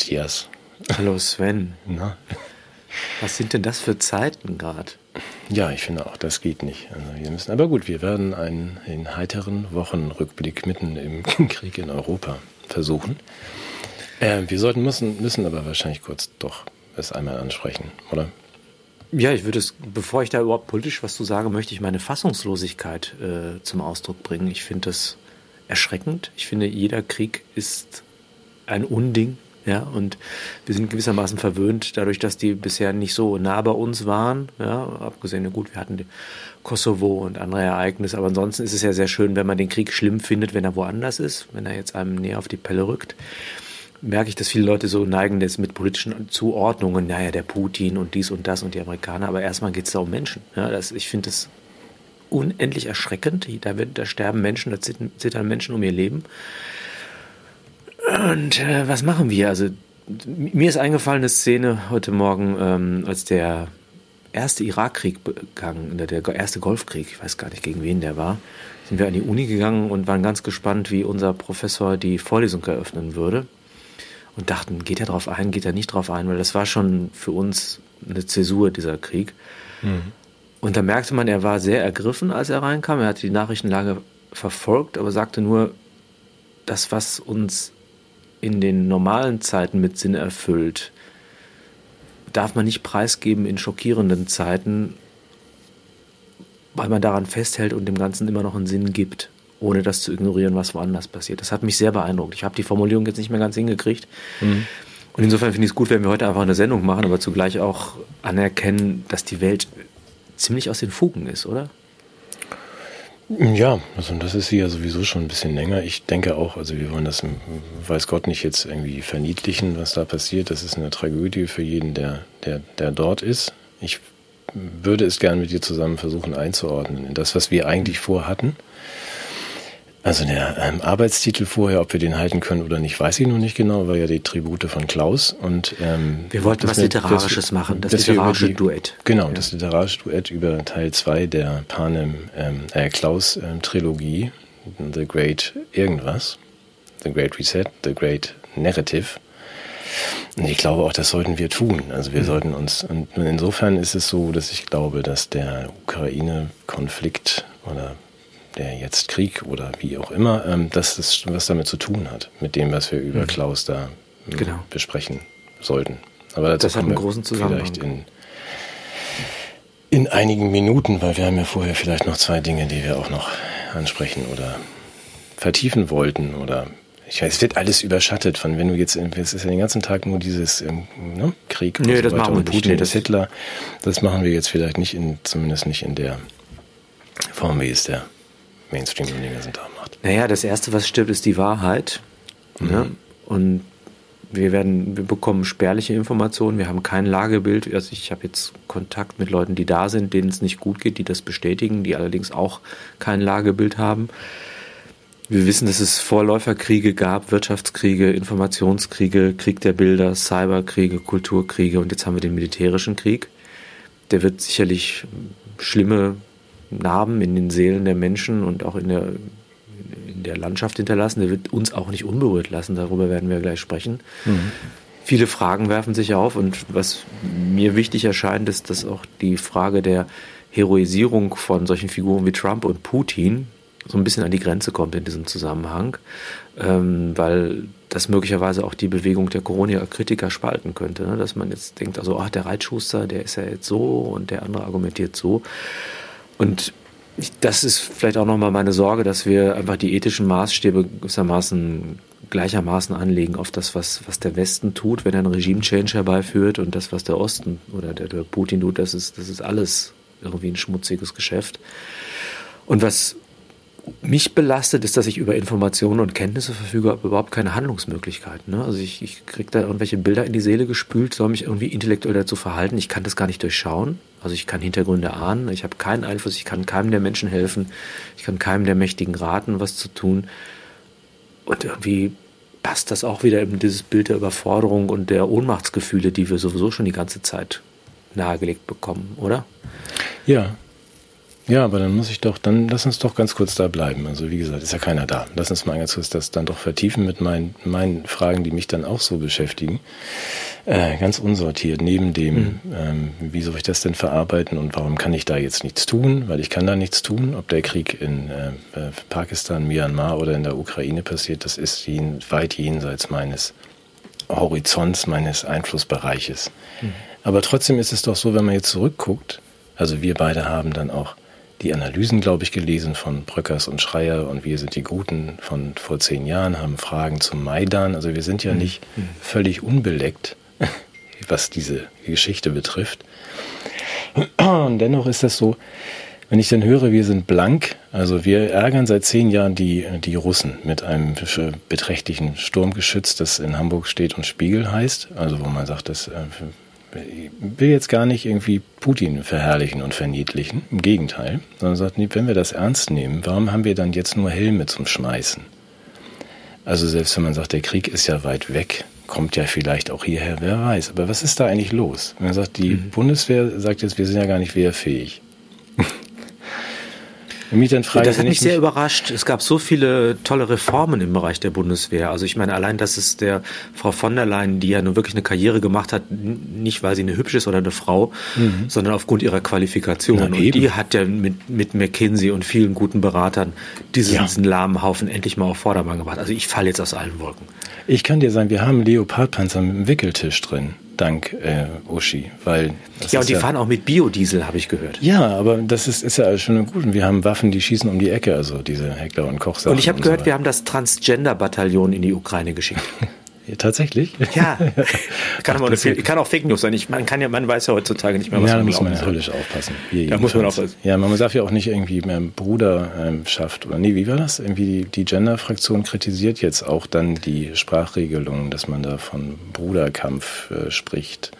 Hallo Matthias. Hallo Sven. Na? Was sind denn das für Zeiten gerade? Ja, ich finde auch, das geht nicht. Also wir müssen, aber gut, wir werden einen, einen heiteren Wochenrückblick mitten im Krieg in Europa versuchen. Äh, wir sollten müssen, müssen aber wahrscheinlich kurz doch es einmal ansprechen, oder? Ja, ich würde es, bevor ich da überhaupt politisch was zu sagen, möchte ich meine Fassungslosigkeit äh, zum Ausdruck bringen. Ich finde das erschreckend. Ich finde, jeder Krieg ist ein Unding. Ja, und wir sind gewissermaßen verwöhnt, dadurch, dass die bisher nicht so nah bei uns waren. Ja, abgesehen, gut, wir hatten Kosovo und andere Ereignisse, aber ansonsten ist es ja sehr schön, wenn man den Krieg schlimm findet, wenn er woanders ist, wenn er jetzt einem näher auf die Pelle rückt. Merke ich, dass viele Leute so neigen jetzt mit politischen Zuordnungen, naja, der Putin und dies und das und die Amerikaner, aber erstmal geht es da um Menschen. Ja, das, ich finde das unendlich erschreckend. Da, wird, da sterben Menschen, da zittern Menschen um ihr Leben. Und äh, was machen wir? Also mir ist eingefallen eine Szene heute Morgen, ähm, als der erste Irakkrieg begangen, der erste Golfkrieg, ich weiß gar nicht gegen wen der war, sind wir an die Uni gegangen und waren ganz gespannt, wie unser Professor die Vorlesung eröffnen würde. Und dachten, geht er drauf ein, geht er nicht drauf ein, weil das war schon für uns eine Zäsur, dieser Krieg. Mhm. Und da merkte man, er war sehr ergriffen, als er reinkam. Er hat die Nachrichtenlage verfolgt, aber sagte nur, das, was uns in den normalen Zeiten mit Sinn erfüllt, darf man nicht preisgeben in schockierenden Zeiten, weil man daran festhält und dem Ganzen immer noch einen Sinn gibt, ohne das zu ignorieren, was woanders passiert. Das hat mich sehr beeindruckt. Ich habe die Formulierung jetzt nicht mehr ganz hingekriegt. Mhm. Und insofern finde ich es gut, wenn wir heute einfach eine Sendung machen, aber zugleich auch anerkennen, dass die Welt ziemlich aus den Fugen ist, oder? Ja, also das ist sie ja sowieso schon ein bisschen länger. Ich denke auch, also wir wollen das, weiß Gott, nicht jetzt irgendwie verniedlichen, was da passiert. Das ist eine Tragödie für jeden, der, der, der dort ist. Ich würde es gerne mit dir zusammen versuchen einzuordnen in das, was wir eigentlich vorhatten. Also der ähm, Arbeitstitel vorher, ob wir den halten können oder nicht, weiß ich noch nicht genau, war ja die Tribute von Klaus. Und ähm, wir wollten was Literarisches das, machen, das literarische die, Duett. Genau, ja. das literarische Duett über Teil 2 der Panem ähm, äh, Klaus ähm, Trilogie, The Great Irgendwas, The Great Reset, The Great Narrative. Und ich glaube auch, das sollten wir tun. Also wir mhm. sollten uns, und insofern ist es so, dass ich glaube, dass der Ukraine-Konflikt oder der jetzt Krieg oder wie auch immer, ähm, dass das was damit zu tun hat, mit dem, was wir über mhm. Klaus da ähm, genau. besprechen sollten. Aber das hat einen großen Zusammenhang. Vielleicht in, in einigen Minuten, weil wir haben ja vorher vielleicht noch zwei Dinge, die wir auch noch ansprechen oder vertiefen wollten oder ich weiß, es wird alles überschattet von, wenn du jetzt, es ist ja den ganzen Tag nur dieses ähm, ne, Krieg und nee, so das machen wir und Putin, das Hitler, das machen wir jetzt vielleicht nicht in, zumindest nicht in der Form, wie es der Mainstream den ganzen Tag macht. Naja, das Erste, was stirbt, ist die Wahrheit. Mhm. Ne? Und wir werden, wir bekommen spärliche Informationen, wir haben kein Lagebild. Also ich habe jetzt Kontakt mit Leuten, die da sind, denen es nicht gut geht, die das bestätigen, die allerdings auch kein Lagebild haben. Wir wissen, dass es Vorläuferkriege gab, Wirtschaftskriege, Informationskriege, Krieg der Bilder, Cyberkriege, Kulturkriege und jetzt haben wir den militärischen Krieg. Der wird sicherlich schlimme Narben in den Seelen der Menschen und auch in der, in der Landschaft hinterlassen. Der wird uns auch nicht unberührt lassen, darüber werden wir gleich sprechen. Mhm. Viele Fragen werfen sich auf und was mir wichtig erscheint, ist, dass auch die Frage der Heroisierung von solchen Figuren wie Trump und Putin so ein bisschen an die Grenze kommt in diesem Zusammenhang, ähm, weil das möglicherweise auch die Bewegung der Corona-Kritiker spalten könnte, ne? dass man jetzt denkt, also ach, der Reitschuster, der ist ja jetzt so und der andere argumentiert so. Und das ist vielleicht auch nochmal meine Sorge, dass wir einfach die ethischen Maßstäbe gewissermaßen gleichermaßen anlegen auf das, was, was der Westen tut, wenn er einen Regime-Change herbeiführt und das, was der Osten oder der, der Putin tut, das ist, das ist alles irgendwie ein schmutziges Geschäft. Und was mich belastet, ist, dass ich über Informationen und Kenntnisse verfüge, aber überhaupt keine Handlungsmöglichkeiten. Ne? Also ich, ich kriege da irgendwelche Bilder in die Seele gespült, soll mich irgendwie intellektuell dazu verhalten. Ich kann das gar nicht durchschauen. Also ich kann Hintergründe ahnen. Ich habe keinen Einfluss. Ich kann keinem der Menschen helfen. Ich kann keinem der Mächtigen raten, was zu tun. Und irgendwie passt das auch wieder in dieses Bild der Überforderung und der Ohnmachtsgefühle, die wir sowieso schon die ganze Zeit nahegelegt bekommen, oder? Ja, Ja, aber dann muss ich doch, dann lass uns doch ganz kurz da bleiben. Also wie gesagt, ist ja keiner da. Lass uns mal ganz kurz das dann doch vertiefen mit meinen, meinen Fragen, die mich dann auch so beschäftigen. Äh, ganz unsortiert, neben dem, mhm. ähm, wie soll ich das denn verarbeiten und warum kann ich da jetzt nichts tun? Weil ich kann da nichts tun. Ob der Krieg in äh, äh Pakistan, Myanmar oder in der Ukraine passiert, das ist jen, weit jenseits meines Horizonts, meines Einflussbereiches. Mhm. Aber trotzdem ist es doch so, wenn man jetzt zurückguckt, also wir beide haben dann auch die Analysen, glaube ich, gelesen von Bröckers und Schreier und wir sind die Guten von vor zehn Jahren, haben Fragen zum Maidan. Also wir sind ja mhm. nicht mhm. völlig unbeleckt, was diese Geschichte betrifft. Und dennoch ist das so, wenn ich dann höre, wir sind blank, also wir ärgern seit zehn Jahren die, die Russen mit einem beträchtlichen Sturmgeschütz, das in Hamburg steht und Spiegel heißt, also wo man sagt, das äh, will jetzt gar nicht irgendwie Putin verherrlichen und verniedlichen, im Gegenteil, sondern sagt, wenn wir das ernst nehmen, warum haben wir dann jetzt nur Helme zum Schmeißen? Also selbst wenn man sagt, der Krieg ist ja weit weg, kommt ja vielleicht auch hierher, wer weiß. Aber was ist da eigentlich los? Wenn man sagt, die mhm. Bundeswehr sagt jetzt, wir sind ja gar nicht wehrfähig. Frage, das hat mich sehr überrascht. Es gab so viele tolle Reformen im Bereich der Bundeswehr. Also ich meine, allein, dass es der Frau von der Leyen, die ja nun wirklich eine Karriere gemacht hat, nicht weil sie eine hübsche ist oder eine Frau, mhm. sondern aufgrund ihrer Qualifikation. Na, und die hat ja mit, mit McKinsey und vielen guten Beratern diesen, ja. diesen lahmen Haufen endlich mal auf Vordermann gebracht. Also ich falle jetzt aus allen Wolken. Ich kann dir sagen, wir haben Leopardpanzer mit einem Wickeltisch drin dank äh, Uschi. Weil ja, und die ja, fahren auch mit Biodiesel, habe ich gehört. Ja, aber das ist, ist ja alles schön und gut. Und wir haben Waffen, die schießen um die Ecke, also diese Heckler und Kochsachen. Und ich habe gehört, so wir haben das Transgender-Bataillon in die Ukraine geschickt. Tatsächlich? Ja. Kann, Ach, eine, kann auch Fake News sein. Ich, man, kann ja, man weiß ja heutzutage nicht mehr, was ja, man da muss man ja höllisch aufpassen. da muss man aufpassen. Ja, man darf ja auch nicht irgendwie mehr Bruderschaft oder nee, wie war das? Irgendwie die, die Gender-Fraktion kritisiert jetzt auch dann die Sprachregelung, dass man da von Bruderkampf äh, spricht.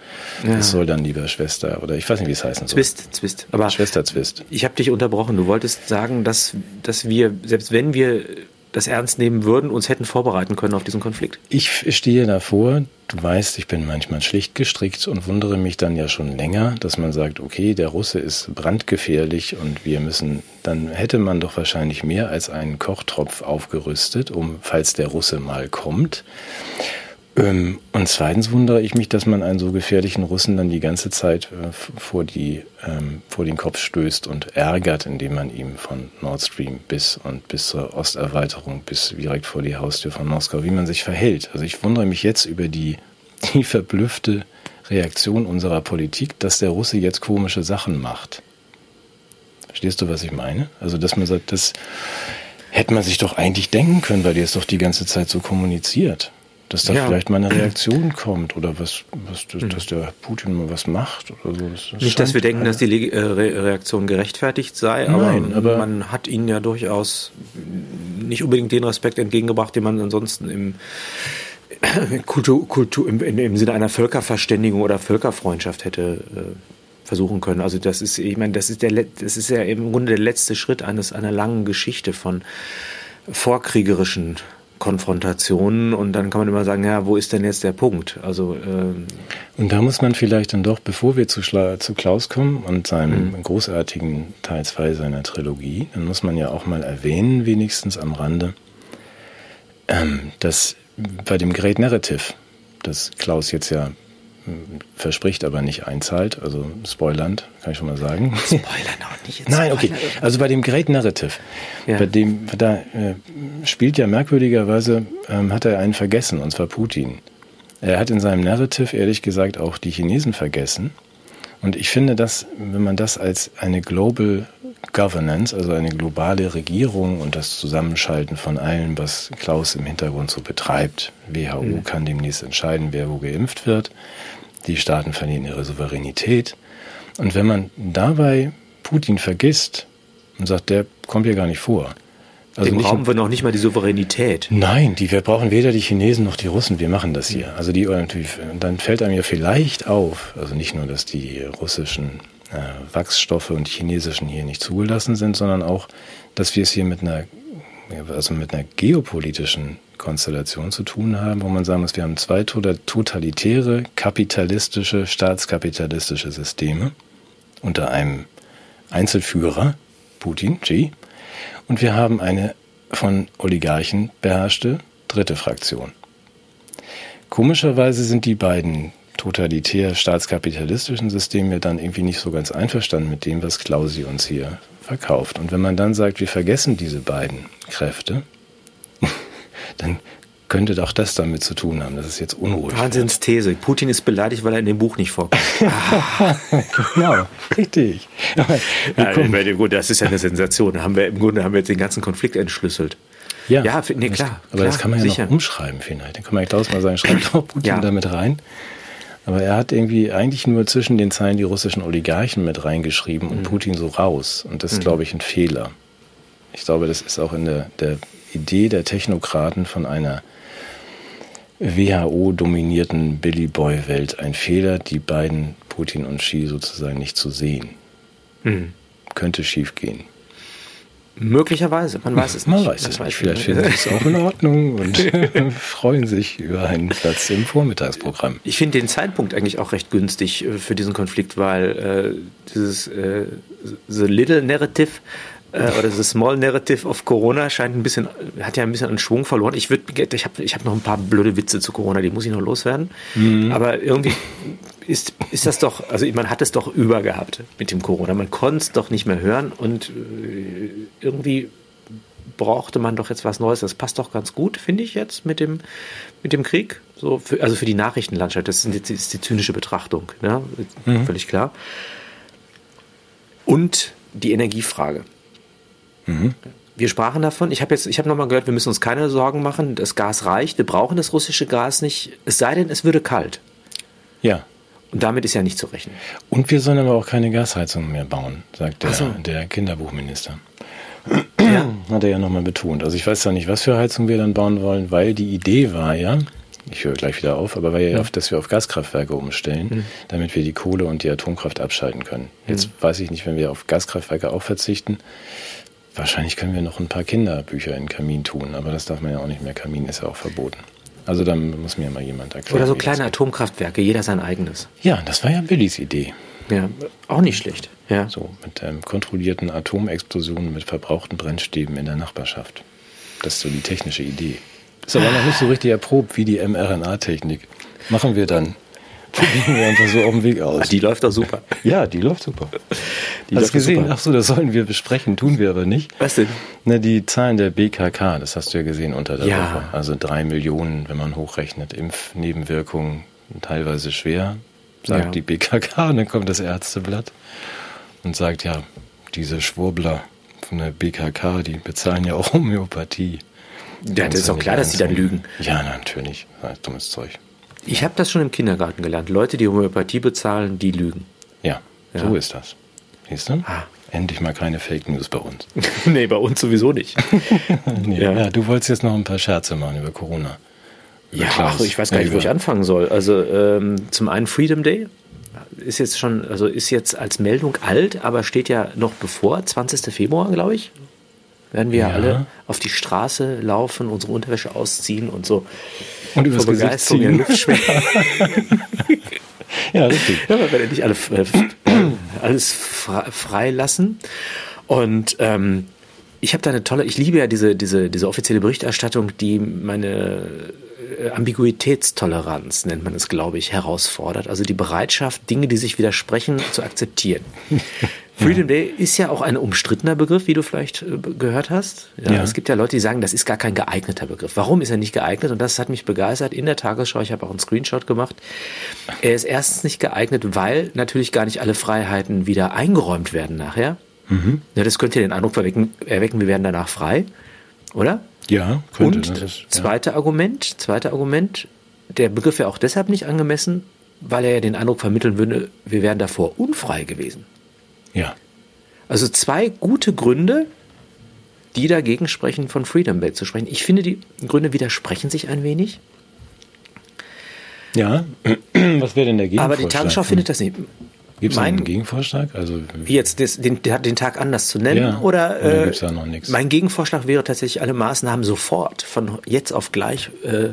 Ja. Das soll dann lieber Schwester oder ich weiß nicht, wie es heißen soll. Zwist, Zwist. Aber Schwester Zwist. Ich habe dich unterbrochen. Du wolltest sagen, dass, dass wir, selbst wenn wir das ernst nehmen würden, uns hätten vorbereiten können auf diesen Konflikt? Ich stehe davor, du weißt, ich bin manchmal schlicht gestrickt und wundere mich dann ja schon länger, dass man sagt, okay, der Russe ist brandgefährlich und wir müssen, dann hätte man doch wahrscheinlich mehr als einen Kochtropf aufgerüstet, um, falls der Russe mal kommt. Ähm, und zweitens wundere ich mich, dass man einen so gefährlichen Russen dann die ganze Zeit äh, vor, die, ähm, vor den Kopf stößt und ärgert, indem man ihm von Nord Stream bis und bis zur Osterweiterung bis direkt vor die Haustür von Moskau, wie man sich verhält. Also ich wundere mich jetzt über die, die verblüffte Reaktion unserer Politik, dass der Russe jetzt komische Sachen macht. Verstehst du, was ich meine? Also, dass man sagt, das hätte man sich doch eigentlich denken können, weil die es doch die ganze Zeit so kommuniziert dass da ja. vielleicht mal eine Reaktion kommt oder was, was dass, dass der Putin mal was macht oder so. Das Nicht, dass wir denken, dass die äh, Reaktion gerechtfertigt sei, Nein, aber, aber, man hat ihnen ja durchaus nicht unbedingt den Respekt entgegengebracht, den man ansonsten im Kultur, Kultur im, im Sinne einer Völkerverständigung oder Völkerfreundschaft hätte äh, versuchen können. Also das ist, ich meine, das ist der, das ist ja im Grunde der letzte Schritt eines einer langen Geschichte von vorkriegerischen Konfrontationen und dann kann man immer sagen, ja, wo ist denn jetzt der Punkt? Also ähm und da muss man vielleicht dann doch, bevor wir zu, Schla zu Klaus kommen und seinem mhm. großartigen Teil 2 seiner Trilogie, dann muss man ja auch mal erwähnen, wenigstens am Rande, ähm, dass bei dem Great Narrative, das Klaus jetzt ja verspricht, aber nicht einzahlt. Also Spoilernd, kann ich schon mal sagen. Spoilern auch nicht. Nein, okay. Also bei dem Great Narrative, ja. bei dem, da äh, spielt ja merkwürdigerweise, ähm, hat er einen vergessen, und zwar Putin. Er hat in seinem Narrative ehrlich gesagt auch die Chinesen vergessen. Und ich finde, dass, wenn man das als eine Global Governance, also eine globale Regierung und das Zusammenschalten von allem, was Klaus im Hintergrund so betreibt. WHO mhm. kann demnächst entscheiden, wer wo geimpft wird. Die Staaten verlieren ihre Souveränität. Und wenn man dabei Putin vergisst und sagt, der kommt hier gar nicht vor. Also Dem brauchen wir noch nicht mal die Souveränität. Nein, die, wir brauchen weder die Chinesen noch die Russen. Wir machen das hier. Also die, dann fällt einem ja vielleicht auf, also nicht nur, dass die russischen Wachsstoffe und chinesischen hier nicht zugelassen sind, sondern auch, dass wir es hier mit einer, also mit einer geopolitischen Konstellation zu tun haben, wo man sagen muss, wir haben zwei totalitäre, kapitalistische, staatskapitalistische Systeme unter einem Einzelführer, Putin, Xi, und wir haben eine von Oligarchen beherrschte dritte Fraktion. Komischerweise sind die beiden totalitär staatskapitalistischen Systeme dann irgendwie nicht so ganz einverstanden mit dem, was Klausi uns hier verkauft. Und wenn man dann sagt, wir vergessen diese beiden Kräfte, dann könnte doch das damit zu tun haben, dass es jetzt unruhig Wahnsinnsthese. Putin ist beleidigt, weil er in dem Buch nicht vorkommt. genau, richtig. Ja, gut, das ist ja eine Sensation. Haben wir, Im Grunde haben wir jetzt den ganzen Konflikt entschlüsselt. Ja, ja nee, klar. Aber klar, das kann man ja sicher. noch umschreiben vielleicht. Dann kann man ja Klaus mal sagen, schreibt doch Putin ja. damit rein. Aber er hat irgendwie eigentlich nur zwischen den Zeilen die russischen Oligarchen mit reingeschrieben und mhm. Putin so raus. Und das ist, mhm. glaube ich, ein Fehler. Ich glaube, das ist auch in der, der Idee der Technokraten von einer WHO-dominierten Billy Boy-Welt ein Fehler, die beiden Putin und Xi sozusagen nicht zu sehen. Mhm. Könnte schiefgehen. Möglicherweise, man weiß es nicht. Man weiß es nicht. Vielleicht finden sie es auch in Ordnung und freuen sich über einen Platz im Vormittagsprogramm. Ich finde den Zeitpunkt eigentlich auch recht günstig äh, für diesen Konflikt, weil äh, dieses äh, The Little Narrative äh, oder das Small Narrative of Corona scheint ein bisschen, hat ja ein bisschen an Schwung verloren. Ich würde, ich habe ich hab noch ein paar blöde Witze zu Corona, die muss ich noch loswerden. Mhm. Aber irgendwie ist, ist das doch, also man hat es doch übergehabt mit dem Corona. Man konnte es doch nicht mehr hören und äh, irgendwie brauchte man doch jetzt was Neues. Das passt doch ganz gut, finde ich jetzt mit dem, mit dem Krieg. So für, also für die Nachrichtenlandschaft, das ist, die, ist die zynische Betrachtung, ne? Mhm. völlig klar. Und die Energiefrage. Mhm. Wir sprachen davon. Ich habe jetzt, ich habe nochmal gehört, wir müssen uns keine Sorgen machen. Das Gas reicht. Wir brauchen das russische Gas nicht. Es sei denn, es würde kalt. Ja. Und damit ist ja nicht zu rechnen. Und wir sollen aber auch keine Gasheizung mehr bauen, sagt der, so. der Kinderbuchminister. Ja. Hat er ja nochmal betont. Also ich weiß ja nicht, was für Heizung wir dann bauen wollen, weil die Idee war ja, ich höre gleich wieder auf, aber weil ja, auf, dass wir auf Gaskraftwerke umstellen, mhm. damit wir die Kohle und die Atomkraft abschalten können. Jetzt mhm. weiß ich nicht, wenn wir auf Gaskraftwerke auch verzichten, Wahrscheinlich können wir noch ein paar Kinderbücher in den Kamin tun, aber das darf man ja auch nicht mehr. Kamin ist ja auch verboten. Also dann muss mir mal jemand erklären. Oder so kleine Atomkraftwerke, jeder sein eigenes. Ja, das war ja Billys Idee. Ja, auch nicht schlecht. Ja. So, mit ähm, kontrollierten Atomexplosionen mit verbrauchten Brennstäben in der Nachbarschaft. Das ist so die technische Idee. Ist aber noch nicht so richtig erprobt wie die mRNA-Technik. Machen wir dann. Probieren wir einfach so auf dem Weg aus. Die läuft doch super. Ja, die läuft super. Die hast du gesehen? Super. Ach so, das sollen wir besprechen, tun wir aber nicht. Was denn? Na, die Zahlen der BKK, das hast du ja gesehen unter der ja. Woche. Also drei Millionen, wenn man hochrechnet, Impfnebenwirkungen teilweise schwer, sagt ja. die BKK. Und dann kommt das Ärzteblatt und sagt, ja, diese Schwurbler von der BKK, die bezahlen ja auch Homöopathie. Ja, das ist auch klar, dass sie dann lügen. Ja, natürlich. Das ist dummes Zeug. Ich habe das schon im Kindergarten gelernt. Leute, die Homöopathie bezahlen, die lügen. Ja, ja. so ist das. Siehst du? Ah. Endlich mal keine Fake News bei uns. nee, bei uns sowieso nicht. nee, ja. ja. du wolltest jetzt noch ein paar Scherze machen über Corona. Über ja, ach, ich weiß gar nicht, wo ich anfangen soll. Also ähm, zum einen Freedom Day ist jetzt schon, also ist jetzt als Meldung alt, aber steht ja noch bevor, 20. Februar, glaube ich. Werden wir ja. alle auf die Straße laufen, unsere Unterwäsche ausziehen und so. Und übers Gesicht ziehen. Ja, richtig. Ja, wir werden nicht alle, äh, alles freilassen. Und ähm, ich habe da eine tolle, ich liebe ja diese, diese, diese offizielle Berichterstattung, die meine äh, Ambiguitätstoleranz, nennt man es, glaube ich, herausfordert. Also die Bereitschaft, Dinge, die sich widersprechen, zu akzeptieren. Freedom Day ist ja auch ein umstrittener Begriff, wie du vielleicht äh, gehört hast. Ja, ja. Es gibt ja Leute, die sagen, das ist gar kein geeigneter Begriff. Warum ist er nicht geeignet? Und das hat mich begeistert in der Tagesschau. Ich habe auch einen Screenshot gemacht. Er ist erstens nicht geeignet, weil natürlich gar nicht alle Freiheiten wieder eingeräumt werden nachher. Mhm. Ja, das könnte den Eindruck erwecken, erwecken, wir werden danach frei, oder? Ja, könnte. Und das ist, ja. zweite Argument, zweite Argument, der Begriff wäre auch deshalb nicht angemessen, weil er ja den Eindruck vermitteln würde, wir wären davor unfrei gewesen. Ja. Also zwei gute Gründe, die dagegen sprechen, von Freedom Day zu sprechen. Ich finde, die Gründe widersprechen sich ein wenig. Ja, was wäre denn Gegenvorschlag? Aber die Tagesschau findet das nicht. Gibt es einen Gegenvorschlag? Also jetzt das, den, den Tag anders zu nennen? Ja, oder, äh, gibt's da noch nichts? Mein Gegenvorschlag wäre tatsächlich, alle Maßnahmen sofort von jetzt auf gleich äh,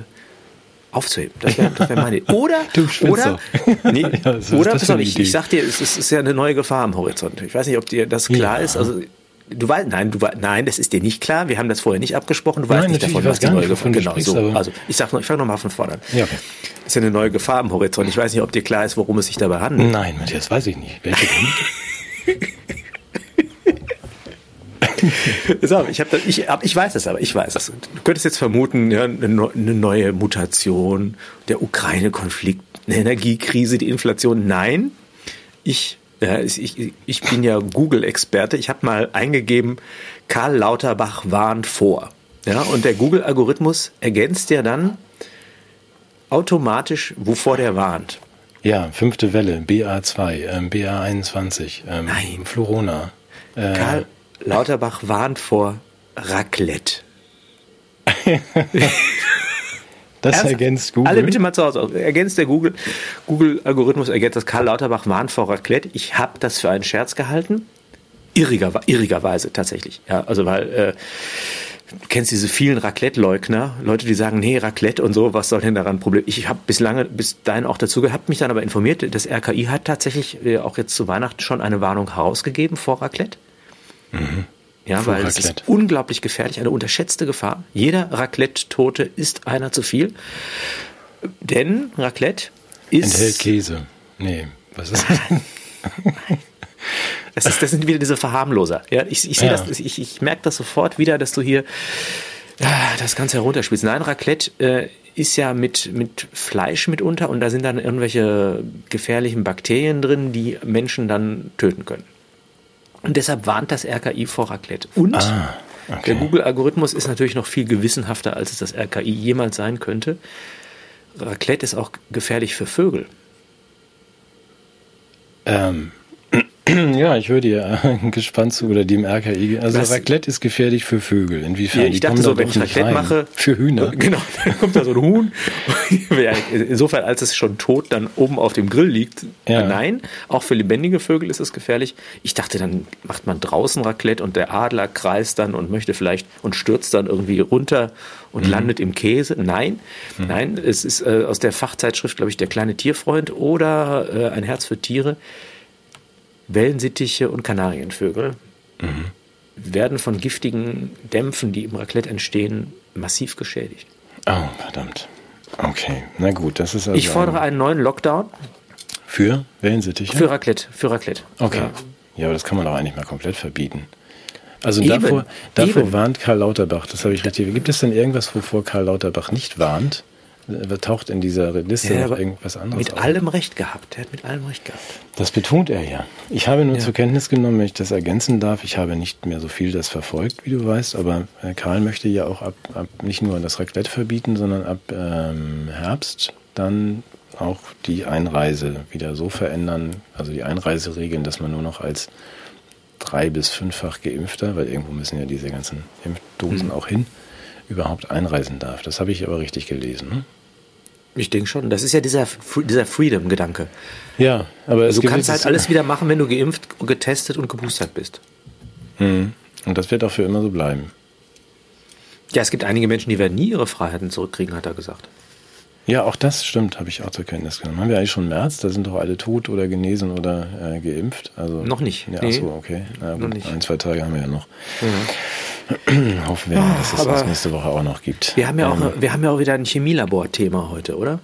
aufzuheben. Das wäre wär meine Idee. Oder, oder, nee, ja, oder pass auf, ich, ich sag dir, es ist, ist, ja eine neue Gefahr am Horizont. Ich weiß nicht, ob dir das klar ja. ist. Also Du weißt, nein, du nein, das ist dir nicht klar. Wir haben das vorher nicht abgesprochen. Du weißt Nein, nicht natürlich, davon, was die neue nicht, Gefahr du Genau, so. Also ich sag noch, ich fange nochmal von vorne an. Ja. Das ist ja eine neue Gefahr am Horizont. Ich weiß nicht, ob dir klar ist, worum es sich dabei handelt. Nein, Matthias, weiß ich nicht. Welche denn? So, ich, hab das, ich, ich weiß es aber, ich weiß es. Du könntest jetzt vermuten, ja, eine neue Mutation, der Ukraine-Konflikt, eine Energiekrise, die Inflation. Nein, ich, ja, ich, ich bin ja Google-Experte. Ich habe mal eingegeben, Karl Lauterbach warnt vor. Ja, und der Google-Algorithmus ergänzt ja dann automatisch, wovor der warnt. Ja, fünfte Welle, BA2, ähm, BA21, ähm, Nein. Florona. Äh, Karl Lauterbach warnt vor Raclette. das Ernsthaft? ergänzt Google. Alle bitte mal zu Hause. Ergänzt der Google, Google-Algorithmus ergänzt das Karl Lauterbach warnt vor Raclette. Ich habe das für einen Scherz gehalten. Irriger, irrigerweise tatsächlich. Ja, also weil äh, du kennst diese vielen Raclette-Leugner, Leute, die sagen, nee, Raclette und so, was soll denn daran Problem? Ich habe bis lange, bis dahin auch dazu gehabt, mich dann aber informiert, das RKI hat tatsächlich äh, auch jetzt zu Weihnachten schon eine Warnung herausgegeben vor Raclette. Ja, Vor weil es ist Raclette. unglaublich gefährlich, eine unterschätzte Gefahr. Jeder Raclette-Tote ist einer zu viel. Denn Raclette ist. Enthält Käse. Nee, was ist das? Das, ist, das sind wieder diese Verharmloser. Ja, ich, ich, Ja. das, ich, ich merke das sofort wieder, dass du hier das Ganze herunterspielst. Nein, Raclette äh, ist ja mit, mit Fleisch mitunter und da sind dann irgendwelche gefährlichen Bakterien drin, die Menschen dann töten können. Und deshalb warnt das RKI vor Raclette. Und Ah, okay. der Google-Algorithmus ist natürlich noch viel gewissenhafter, als es das RKI jemals sein könnte. Raclette ist auch gefährlich für Vögel. Ähm, ja, ich höre dir äh, gespannt zu oder dem RKI. Also Was? Raclette ist gefährlich für Vögel. Inwiefern? Ja, ich dachte so, wenn ich Raclette rein. mache. Für Hühner. Genau, dann kommt da so ein Huhn. Insofern, als es schon tot dann oben auf dem Grill liegt. Ja. Nein, auch für lebendige Vögel ist es gefährlich. Ich dachte, dann macht man draußen Raclette und der Adler kreist dann und möchte vielleicht und stürzt dann irgendwie runter und Mhm. landet im Käse. Nein, nein, es ist äh, aus der Fachzeitschrift, glaube ich, der kleine Tierfreund oder äh, ein Herz für Tiere. Wellensittiche und Kanarienvögel Mhm. werden von giftigen Dämpfen, die im Raclette entstehen, massiv geschädigt. Oh, verdammt. Okay, na gut, das ist also Ich fordere einen neuen Lockdown für Wellensittiche. für Raclette. Für Raclette. Okay. Ja. Ja, aber das kann man doch eigentlich mal komplett verbieten. Also Eben, davor, davor eben. warnt Karl Lauterbach, das habe ich richtig. Gibt es denn irgendwas, wovor Karl Lauterbach nicht warnt? Taucht in dieser Liste Der noch irgendwas anderes Mit auf? allem Recht gehabt. Der hat mit allem Recht gehabt. Das betont er ja. Ich habe nur Ja. zur Kenntnis genommen, wenn ich das ergänzen darf, ich habe nicht mehr so viel das verfolgt, wie du weißt, aber Karl möchte ja auch ab, ab nicht nur das Raclette verbieten, sondern ab ähm, Herbst dann auch die Einreise wieder so verändern, also die Einreiseregeln, dass man nur noch als drei- bis fünffach Geimpfter, weil irgendwo müssen ja diese ganzen Impfdosen auch hin, überhaupt einreisen darf. Das habe ich aber richtig gelesen. Ne? Ich denke schon. Das ist ja dieser, dieser Freedom-Gedanke. Ja, aber es Du kannst halt alles wieder machen, wenn du geimpft, getestet und geboostert bist. Mhm. Und das wird auch für immer so bleiben. Ja, es gibt einige Menschen, die werden nie ihre Freiheiten zurückkriegen, hat er gesagt. Ja, auch das stimmt, habe ich auch zur Kenntnis genommen. Haben wir eigentlich schon März? Da sind doch alle tot oder genesen oder äh, geimpft. Also Noch nicht, Ja, nee. ach so, okay. Na Noch gut, nicht. ein, zwei Tage haben wir ja noch. Hoffen wir dass es das nächste Woche auch noch gibt. Wir haben ja auch, Ähm, wir haben ja auch wieder ein Chemielabor-Thema heute, oder?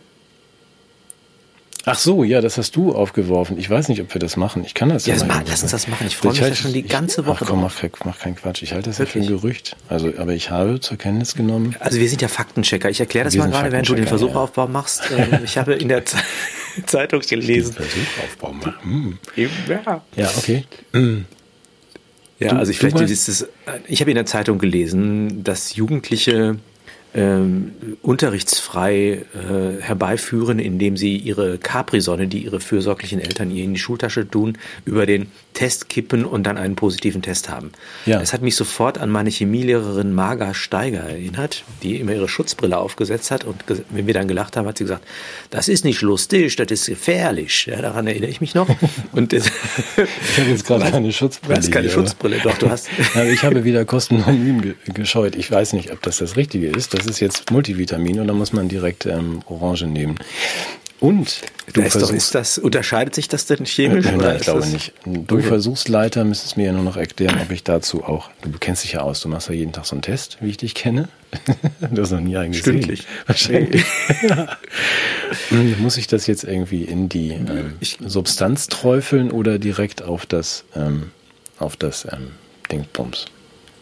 Ach so, ja, das hast du aufgeworfen. Ich weiß nicht, ob wir das machen. Ich kann das Ja, mal ma- lass uns das machen. Ich freue mich ja halte- schon die ganze Woche Ach komm, mach, mach keinen Quatsch. Ich halte das ja für ein Wirklich? Gerücht. Also, aber ich habe zur Kenntnis genommen. Also wir sind ja Faktenchecker. Ich erkläre das Wir mal gerade, während du den Versuchaufbau machst. Ähm, Ich habe in der Ze- Zeitung gelesen. Versuchaufbau machen. Ja. Ja, okay. Mhm. Ja, Du- also ich, vielleicht meinst- ist es, ich habe in der Zeitung gelesen, dass Jugendliche ähm, unterrichtsfrei äh, herbeiführen, indem sie ihre Capri-Sonne, die ihre fürsorglichen Eltern ihr in die Schultasche tun, über den Test kippen und dann einen positiven Test haben. Ja. Das hat mich sofort an meine Chemielehrerin Marga Steiger erinnert, die immer ihre Schutzbrille aufgesetzt hat und wenn wir dann gelacht haben, hat sie gesagt, das ist nicht lustig, das ist gefährlich. Ja, daran erinnere ich mich noch. Und Ich habe jetzt gerade keine Schutzbrille. Du hast keine hier, Schutzbrille, doch, du hast. Aber ich habe wieder Kostenmonym ge gescheut. Ich weiß nicht, ob das das Richtige ist. Das ist jetzt Multivitamin und da muss man direkt ähm, Orange nehmen. Und du ist versuchst, doch, ist das, unterscheidet sich das denn chemisch? Nein, nein ich glaube nicht. Du okay. Versuchsleiter müsstest mir ja nur noch erklären, ob ich dazu auch, du kennst dich ja aus, du machst ja jeden Tag so einen Test, wie ich dich kenne. du hast noch nie einen gesehen. Stündlich. Wahrscheinlich. Muss ich das jetzt irgendwie in die ähm, Substanz träufeln oder direkt auf das, ähm, auf das ähm, Dingsbums?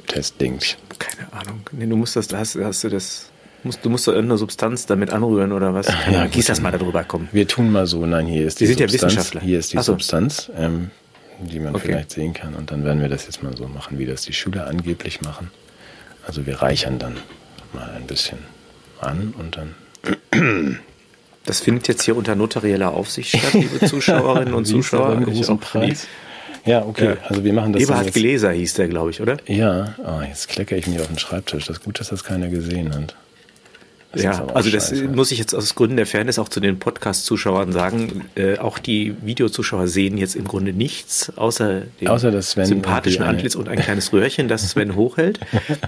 Testding? Keine Ahnung. Nee, du musst das, hast, hast du das Musst, du musst da irgendeine Substanz damit anrühren oder was? Keine ja, gieß das mal darüber, komm. Wir tun mal so, nein, hier ist die, die sind Substanz. Ja Wissenschaftler. Hier ist die so. Substanz, ähm, die man okay. vielleicht sehen kann. Und dann werden wir das jetzt mal so machen, wie das die Schüler angeblich machen. Also wir reichern dann mal ein bisschen an und dann. Das findet jetzt hier unter notarieller Aufsicht statt, liebe Zuschauerinnen und Zuschauer. Großen Preis. Ja, okay. Ja. Also wir machen das. Eberhard. Gläser hieß der, glaube ich, oder? Ja, oh, jetzt kleckere ich mir auf den Schreibtisch. Das ist gut, dass das keiner gesehen hat. Das ja, also das scheiße. muss ich jetzt aus Gründen der Fairness auch zu den Podcast-Zuschauern sagen. Äh, auch die Videozuschauer sehen jetzt im Grunde nichts, außer dem außer sympathischen Antlitz und ein kleines Röhrchen, das Sven hochhält.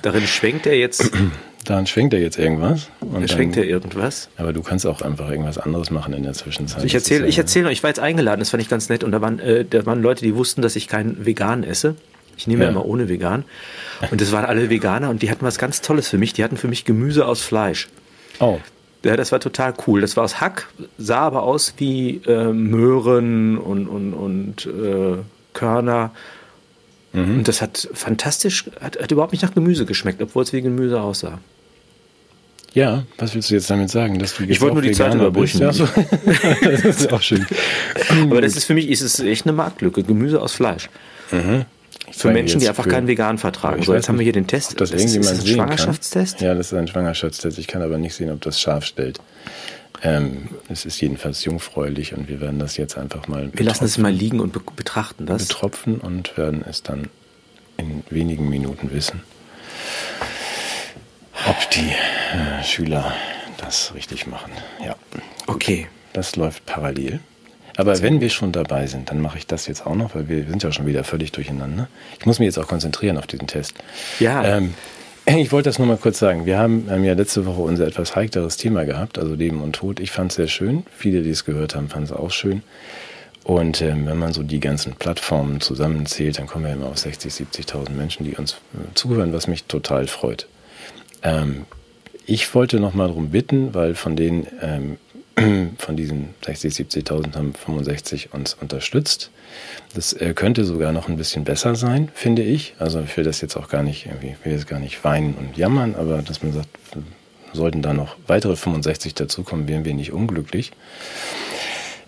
Darin schwenkt er jetzt. Daran schwenkt er jetzt irgendwas. Und schwenkt er irgendwas. Aber du kannst auch einfach irgendwas anderes machen in der Zwischenzeit. Also ich erzähle, ich erzähle, ich war jetzt eingeladen, das fand ich ganz nett. Und da waren, äh, da waren Leute, die wussten, dass ich kein Vegan esse. Ich nehme ja. immer ohne Vegan. Und das waren alle Veganer und die hatten was ganz Tolles für mich. Die hatten für mich Gemüse aus Fleisch. Oh. Ja, das war total cool. Das war aus Hack, sah aber aus wie äh, Möhren und, und, und äh, Körner. Mhm. Und das hat fantastisch, hat, hat überhaupt nicht nach Gemüse geschmeckt, obwohl es wie Gemüse aussah. Ja, was willst du jetzt damit sagen? Dass du ich wollte nur die Zeit überbrüchen. Ja, so. das ist auch schön. Aber das ist für mich ist es echt eine Marktlücke. Gemüse aus Fleisch. Mhm. Für Menschen, die einfach keinen Vegan vertragen. So, jetzt haben wir hier den Test. Das, das irgendjemand ist ein Schwangerschaftstest? Kann. Ja, das ist ein Schwangerschaftstest. Ich kann aber nicht sehen, ob das scharf stellt. Ähm, es ist jedenfalls jungfräulich und wir werden das jetzt einfach mal. Wir lassen es mal liegen und be betrachten das. Betropfen und werden es dann in wenigen Minuten wissen, ob die äh, Schüler das richtig machen. Ja. Okay. Das läuft parallel. Aber wenn wir schon dabei sind, dann mache ich das jetzt auch noch, weil wir sind ja schon wieder völlig durcheinander. Ich muss mich jetzt auch konzentrieren auf diesen Test. Ja. Ähm, ich wollte das nur mal kurz sagen. Wir haben, haben ja letzte Woche unser etwas heikleres Thema gehabt, also Leben und Tod. Ich fand es sehr schön. Viele, die es gehört haben, fanden es auch schön. Und ähm, wenn man so die ganzen Plattformen zusammenzählt, dann kommen wir immer auf 60, 70.000 Menschen, die uns äh, zuhören, was mich total freut. Ähm, ich wollte noch mal darum bitten, weil von den ähm, von diesen 60, 70.000 haben 65 uns unterstützt. Das äh, könnte sogar noch ein bisschen besser sein, finde ich. Also ich will das jetzt auch gar nicht, irgendwie, will jetzt gar nicht weinen und jammern, aber dass man sagt, sollten da noch weitere 65 dazukommen, wären wir nicht unglücklich.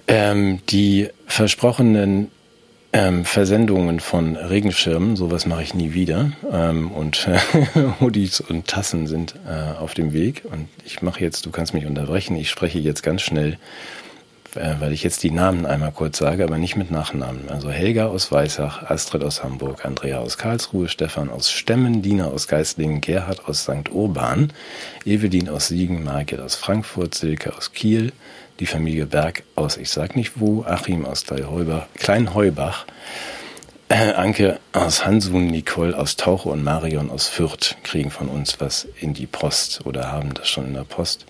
Ähm, die versprochenen ähm, Versendungen von Regenschirmen, sowas mache ich nie wieder. Ähm, und Hoodies und Tassen sind äh, auf dem Weg. Und ich mache jetzt, du kannst mich unterbrechen, ich spreche jetzt ganz schnell, weil ich jetzt die Namen einmal kurz sage, aber nicht mit Nachnamen. Also Helga aus Weissach, Astrid aus Hamburg, Andrea aus Karlsruhe, Stefan aus Stemmen, Dina aus Geislingen, Gerhard aus St. Urban, Evelyn aus Siegen, Margit aus Frankfurt, Silke aus Kiel, die Familie Berg aus ich sag nicht wo, Achim aus Kleinheubach, äh, Anke aus Hansun, Nicole aus Tauche und Marion aus Fürth kriegen von uns was in die Post oder haben das schon in der Post.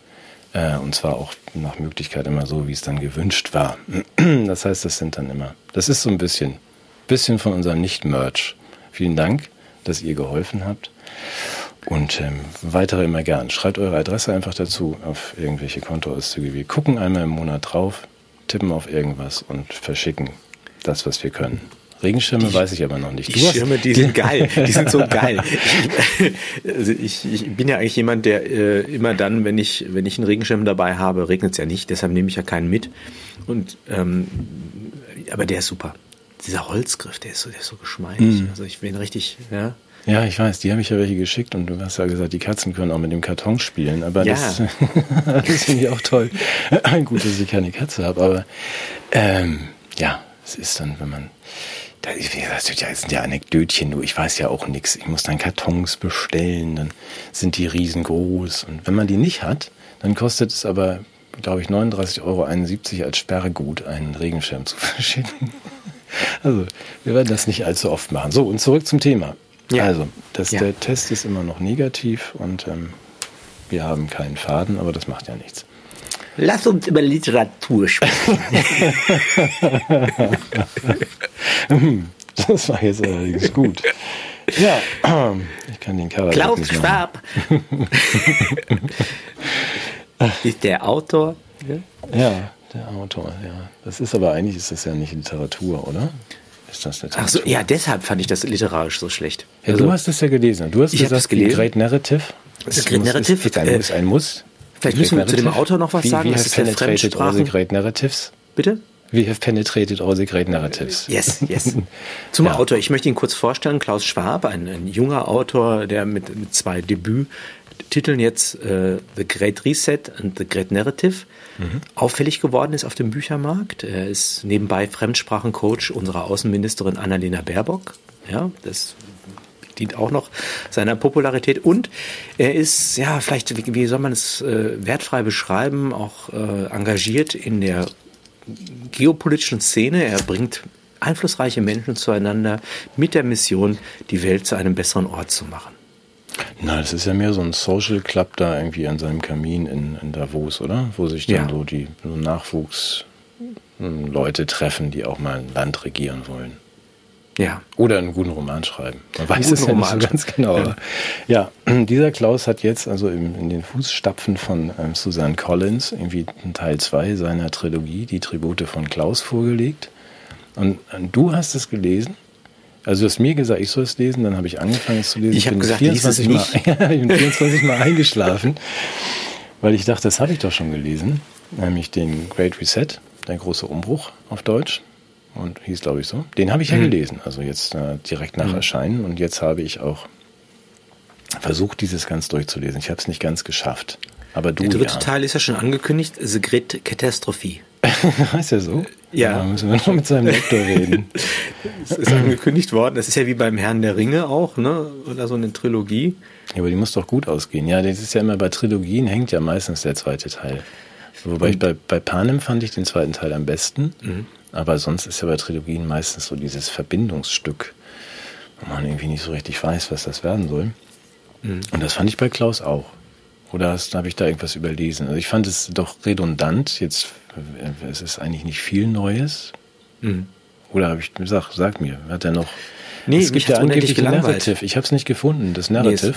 Äh, und zwar auch nach Möglichkeit immer so, wie es dann gewünscht war. Das heißt, das sind dann immer, das ist so ein bisschen, bisschen von unserem Nicht-Merch. Vielen Dank, dass ihr geholfen habt. Und ähm, weitere immer gern. Schreibt eure Adresse einfach dazu auf irgendwelche Kontoauszüge. Wir gucken einmal im Monat drauf, tippen auf irgendwas und verschicken das, was wir können. Regenschirme weiß ich aber noch nicht. Die Schirme, die sind geil. Die sind so geil. Ich, also ich, ich bin ja eigentlich jemand, der äh, immer dann, wenn ich, wenn ich einen Regenschirm dabei habe, regnet es ja nicht. Deshalb nehme ich ja keinen mit. Und ähm, aber der ist super. Dieser Holzgriff, der ist so, der ist so geschmeidig. Mm. Also ich bin richtig, ja. Ja, ich weiß, die habe ich ja welche geschickt und du hast ja gesagt, die Katzen können auch mit dem Karton spielen, aber ja. das, das finde ich auch toll. Gut, dass ich keine Katze habe, aber ähm, ja, es ist dann, wenn man, das sind ja Anekdötchen, du, ich weiß ja auch nichts. Ich muss dann Kartons bestellen, dann sind die riesengroß und wenn man die nicht hat, dann kostet es aber, glaube ich, 39,71 Euro als Sperrgut, einen Regenschirm zu verschicken. Also, wir werden das nicht allzu oft machen. So, und zurück zum Thema. Ja. Also, das, ja. der Test ist immer noch negativ und ähm, wir haben keinen Faden, aber das macht ja nichts. Lass uns über Literatur sprechen. das war jetzt allerdings gut. Ja, ich kann den Charakter Klaus nicht machen. Schwab ist der Autor. Ja, der Autor, ja. Das ist aber eigentlich ist das ja nicht Literatur, oder? Ist das Literatur? Ach so, ja, deshalb fand ich das literarisch so schlecht. Ja, Also, du hast das ja gelesen. Du hast Ich gesagt, das gelesen. Great Narrative. The Great Narrative, Ist, ein, äh, ist ein Muss. Vielleicht müssen wir zu dem. Autor noch was wie, sagen. Das ist der penetrated all the Fremdsprachen- great narratives? Bitte? We have penetrated all the great narratives. Yes, yes. Zum Ja. Autor. Ich möchte ihn kurz vorstellen. Klaus Schwab, ein, ein junger Autor, der mit, mit zwei Debüttiteln jetzt äh, The Great Reset und The Great Narrative auffällig geworden ist auf dem Büchermarkt. Er ist nebenbei Fremdsprachencoach unserer Außenministerin Annalena Baerbock. Ja, das dient auch noch seiner Popularität. Und er ist, ja, vielleicht, wie, wie soll man es äh, wertfrei beschreiben, auch äh, engagiert in der geopolitischen Szene. Er bringt einflussreiche Menschen zueinander mit der Mission, die Welt zu einem besseren Ort zu machen. Na, das ist ja mehr so ein Social Club da irgendwie an seinem Kamin in, in Davos, oder? Wo sich dann Ja. so die so Nachwuchs hm, treffen, die auch mal ein Land regieren wollen. Ja. Oder einen guten Roman schreiben. Man weiß es ja nicht so ganz genau. aber Ja, dieser Klaus hat jetzt also im, in den Fußstapfen von ähm, Susanne Collins irgendwie Teil 2 seiner Trilogie, die Tribute von Klaus, vorgelegt. Und, und du hast es gelesen. Also du hast mir gesagt, ich soll es lesen, dann habe ich angefangen es zu lesen. Ich hab bin gesagt, lies es 24 Mal, ja, ich bin 24 Mal eingeschlafen, weil ich dachte, das habe ich doch schon gelesen. Nämlich den Great Reset, der große Umbruch auf Deutsch. Und hieß, glaube ich, so. Den habe ich Mhm. ja gelesen, also jetzt äh, direkt nach Erscheinen. Und jetzt habe ich auch versucht, dieses ganz durchzulesen. Ich habe es nicht ganz geschafft. Aber du Der dritte ja. Teil ist ja schon angekündigt, The Great Catastrophe. heißt ja so? Ja. Da müssen wir noch mit seinem Lektor reden. Das ist angekündigt worden. Das ist ja wie beim Herrn der Ringe auch, ne? Oder so eine Trilogie. Ja, aber die muss doch gut ausgehen. Ja, das ist ja immer bei Trilogien hängt ja meistens der zweite Teil. Wobei ich bei, bei Panem fand ich den zweiten Teil am besten. Aber sonst ist ja bei Trilogien meistens so dieses Verbindungsstück, wo man irgendwie nicht so richtig weiß, was das werden soll. Und das fand ich bei Klaus auch. Oder habe ich da irgendwas überlesen? Also ich fand es doch redundant. Jetzt äh, es ist eigentlich nicht viel Neues. Oder habe ich gesagt, sag mir, hat er noch? Nee, es gibt ja angeblich. Narrative. Ich habe es nicht gefunden, das Narrative.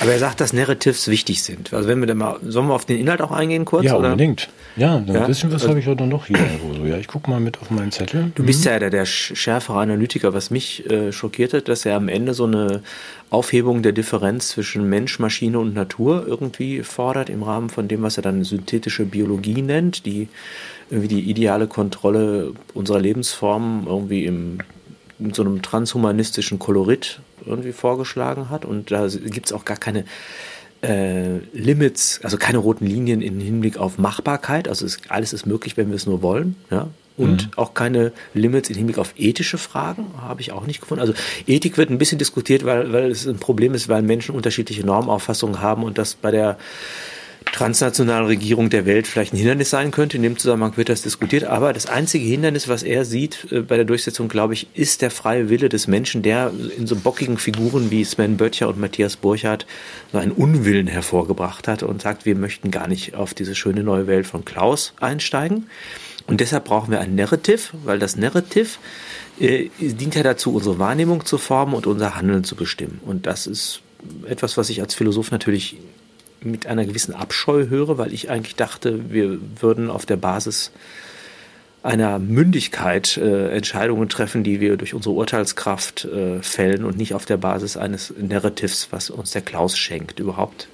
Aber er sagt, dass Narratives wichtig sind. Also wenn wir dann mal, sollen wir auf den Inhalt auch eingehen kurz? Ja, oder? unbedingt. Ja, ein Ja? bisschen was habe ich heute noch hier irgendwo so. Ja, ich gucke mal mit auf meinen Zettel. Du bist ja der, der sch- schärfere Analytiker. Was mich äh, schockiert hat, dass er am Ende so eine Aufhebung der Differenz zwischen Mensch, Maschine und Natur irgendwie fordert im Rahmen von dem, was er dann synthetische Biologie nennt, die irgendwie die ideale Kontrolle unserer Lebensformen irgendwie im, mit so einem transhumanistischen Kolorit irgendwie vorgeschlagen hat. Und da gibt es auch gar keine äh, Limits, also keine roten Linien im Hinblick auf Machbarkeit. Also es, alles ist möglich, wenn wir es nur wollen. Ja? Und auch keine Limits im Hinblick auf ethische Fragen habe ich auch nicht gefunden. Also Ethik wird ein bisschen diskutiert, weil, weil es ein Problem ist, weil Menschen unterschiedliche Normauffassungen haben und das bei der transnationalen Regierung der Welt vielleicht ein Hindernis sein könnte. In dem Zusammenhang wird das diskutiert. Aber das einzige Hindernis, was er sieht äh, bei der Durchsetzung, glaube ich, ist der freie Wille des Menschen, der in so bockigen Figuren wie Sven Böttcher und Matthias Burchardt so einen Unwillen hervorgebracht hat und sagt, wir möchten gar nicht auf diese schöne neue Welt von Klaus einsteigen. Und deshalb brauchen wir ein Narrative, weil das Narrative äh, dient ja dazu, unsere Wahrnehmung zu formen und unser Handeln zu bestimmen. Und das ist etwas, was ich als Philosoph natürlich mit einer gewissen Abscheu höre, weil ich eigentlich dachte, wir würden auf der Basis einer Mündigkeit äh, Entscheidungen treffen, die wir durch unsere Urteilskraft äh, fällen und nicht auf der Basis eines Narratives, was uns der Klaus schenkt, überhaupt.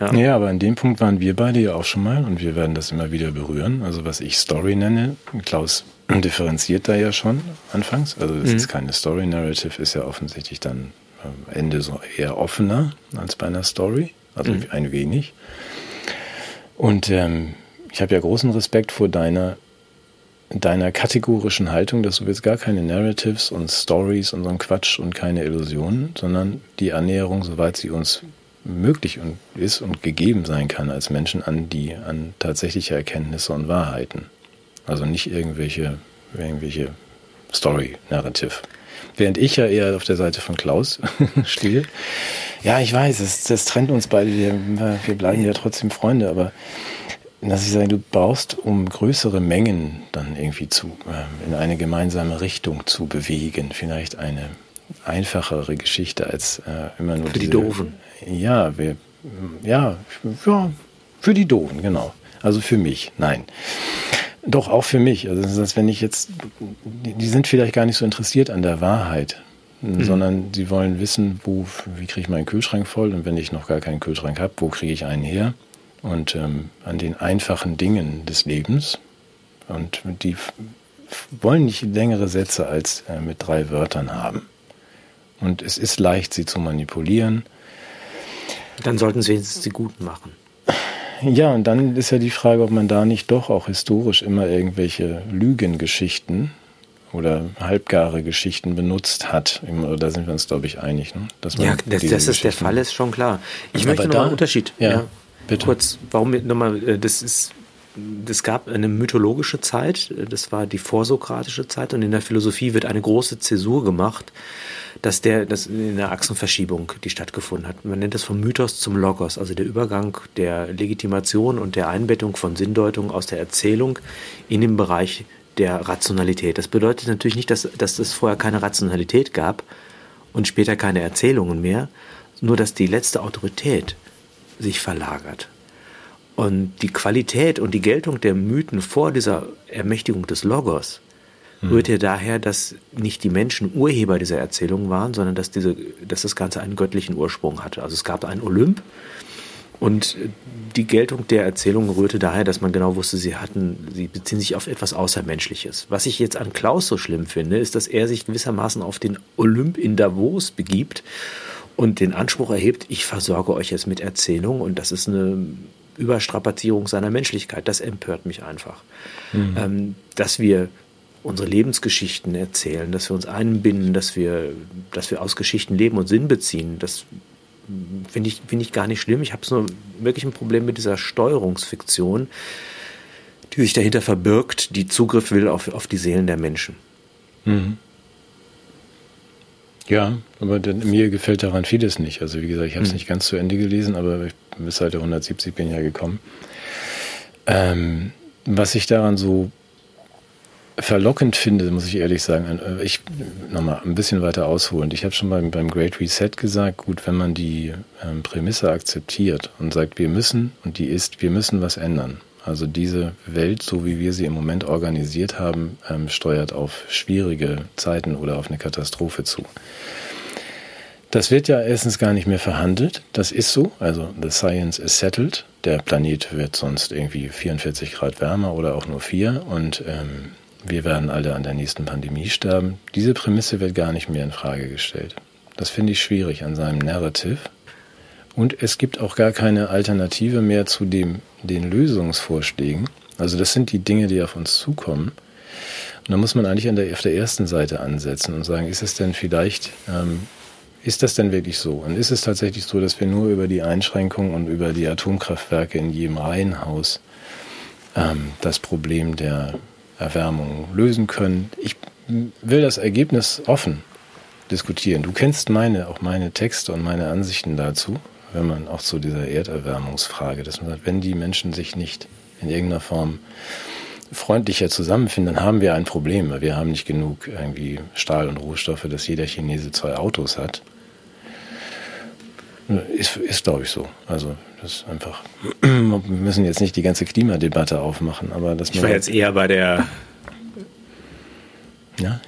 Ja. Ja, aber an dem Punkt waren wir beide ja auch schon mal und wir werden das immer wieder berühren. Also was ich Story nenne, Klaus differenziert da ja schon anfangs. Also es ist keine Story. Narrative ist ja offensichtlich dann am Ende so eher offener als bei einer Story. Also ein wenig. Und ähm, ich habe ja großen Respekt vor deiner deiner kategorischen Haltung, dass du willst gar keine Narratives und Stories und so ein Quatsch und keine Illusionen, sondern die Annäherung, soweit sie uns möglich und ist und gegeben sein kann als Menschen an die an tatsächliche Erkenntnisse und Wahrheiten. Also nicht irgendwelche irgendwelche Story Narrative. Während ich ja eher auf der Seite von Klaus stehe. Ja, ich weiß, es, das trennt uns beide. Wir, wir bleiben ja trotzdem Freunde, aber dass ich sage, du brauchst, um größere Mengen dann irgendwie zu, äh, in eine gemeinsame Richtung zu bewegen, vielleicht eine einfachere Geschichte als äh, immer nur Für diese, die Doofen. Ja, wir, ja, ja, für die Doofen, genau. Also für mich, nein. Doch auch für mich. Also das heißt, wenn ich jetzt, die sind vielleicht gar nicht so interessiert an der Wahrheit, mhm. sondern sie wollen wissen, wo, wie kriege ich meinen Kühlschrank voll und wenn ich noch gar keinen Kühlschrank habe, wo kriege ich einen her? Und ähm, an den einfachen Dingen des Lebens. Und die wollen nicht längere Sätze als äh, mit drei Wörtern haben. Und es ist leicht, sie zu manipulieren. Dann sollten sie die Guten machen. Ja, und dann ist ja die Frage, ob man da nicht doch auch historisch immer irgendwelche Lügengeschichten oder halbgare Geschichten benutzt hat. Da sind wir uns, glaube ich, einig. Ne? Dass man ja, das, das ist der Fall, ist schon klar. Ich möchte noch einen Unterschied. Ja, ja, bitte. Kurz, warum nochmal, äh, das ist es gab eine mythologische Zeit, das war die vorsokratische Zeit und in der Philosophie wird eine große Zäsur gemacht, dass der, dass in der Achsenverschiebung, die stattgefunden hat. Man nennt das vom Mythos zum Logos, also der Übergang der Legitimation und der Einbettung von Sinndeutung aus der Erzählung in den Bereich der Rationalität. Das bedeutet natürlich nicht, dass, dass es vorher keine Rationalität gab und später keine Erzählungen mehr, nur dass die letzte Autorität sich verlagert. Und die Qualität und die Geltung der Mythen vor dieser Ermächtigung des Logos. Rührt ja daher, dass nicht die Menschen Urheber dieser Erzählung waren, sondern dass, diese, dass das Ganze einen göttlichen Ursprung hatte. Also es gab einen Olymp und die Geltung der Erzählung rührte daher, dass man genau wusste, sie hatten, sie beziehen sich auf etwas Außermenschliches. Was ich jetzt an Klaus so schlimm finde, ist, dass er sich gewissermaßen auf den Olymp in Davos begibt und den Anspruch erhebt, ich versorge euch jetzt mit Erzählung und das ist eine Überstrapazierung seiner Menschlichkeit. Das empört mich einfach. Mhm. Ähm, dass wir unsere Lebensgeschichten erzählen, dass wir uns einbinden, dass wir, dass wir aus Geschichten leben und Sinn beziehen, das finde ich, find ich gar nicht schlimm. Ich habe nur wirklich ein Problem mit dieser Steuerungsfiktion, die sich dahinter verbirgt, die Zugriff will auf, auf die Seelen der Menschen. Mhm. Ja, aber mir gefällt daran vieles nicht. Also wie gesagt, ich habe es mhm. nicht ganz zu Ende gelesen, aber ich bis Seite 170 bin ich ja gekommen. Ähm, was ich daran so verlockend finde, muss ich ehrlich sagen, äh, ich nochmal ein bisschen weiter ausholen. Ich habe schon beim, beim Great Reset gesagt, gut, wenn man die ähm, Prämisse akzeptiert und sagt, wir müssen, und die ist, wir müssen was ändern. Also diese Welt, so wie wir sie im Moment organisiert haben, ähm, steuert auf schwierige Zeiten oder auf eine Katastrophe zu. Das wird ja erstens gar nicht mehr verhandelt. Das ist so. Also the science is settled. Der Planet wird sonst irgendwie 44 Grad wärmer oder auch nur 4 und ähm, wir werden alle an der nächsten Pandemie sterben. Diese Prämisse wird gar nicht mehr in Frage gestellt. Das finde ich schwierig an seinem Narrative. Und es gibt auch gar keine Alternative mehr zu dem, den Lösungsvorschlägen. Also das sind die Dinge, die auf uns zukommen. Und da muss man eigentlich der, auf der ersten Seite ansetzen und sagen, ist es denn vielleicht, ähm, ist das denn wirklich so? Und ist es tatsächlich so, dass wir nur über die Einschränkungen und über die Atomkraftwerke in jedem Reihenhaus ähm, das Problem der Erwärmung lösen können? Ich will das Ergebnis offen diskutieren. Du kennst meine, auch meine Texte und meine Ansichten dazu wenn man auch zu dieser Erderwärmungsfrage, dass man sagt, wenn die Menschen sich nicht in irgendeiner Form freundlicher zusammenfinden, dann haben wir ein Problem, weil wir haben nicht genug irgendwie Stahl und Rohstoffe, dass jeder Chinese zwei Autos hat. Ist, ist glaube ich, so. Also, das ist einfach. Wir müssen jetzt nicht die ganze Klimadebatte aufmachen, aber das. Ich war jetzt eher bei der. Ja.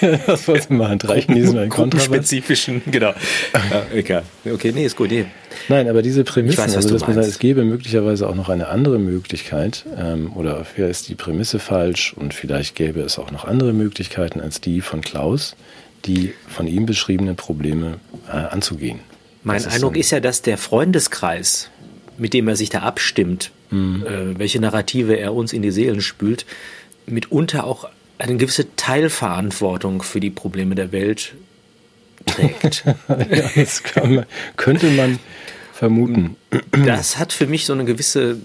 Was wolltest du machen? Drei Chinesen ein Gruppenspezifischen, genau. Ja, egal. Okay, nee, ist gut. Nee. Nein, aber diese Prämissen, weiß, also dass man sagt, es gäbe möglicherweise auch noch eine andere Möglichkeit, ähm, oder vielleicht ist die Prämisse falsch und vielleicht gäbe es auch noch andere Möglichkeiten als die von Klaus, die von ihm beschriebenen Probleme äh, anzugehen. Mein das Eindruck ist, ist ja, dass der Freundeskreis, mit dem er sich da abstimmt, mhm. äh, welche Narrative er uns in die Seelen spült, mitunter auch eine gewisse Teilverantwortung für die Probleme der Welt trägt. ja, das man, könnte man vermuten. Das hat für mich so eine gewisse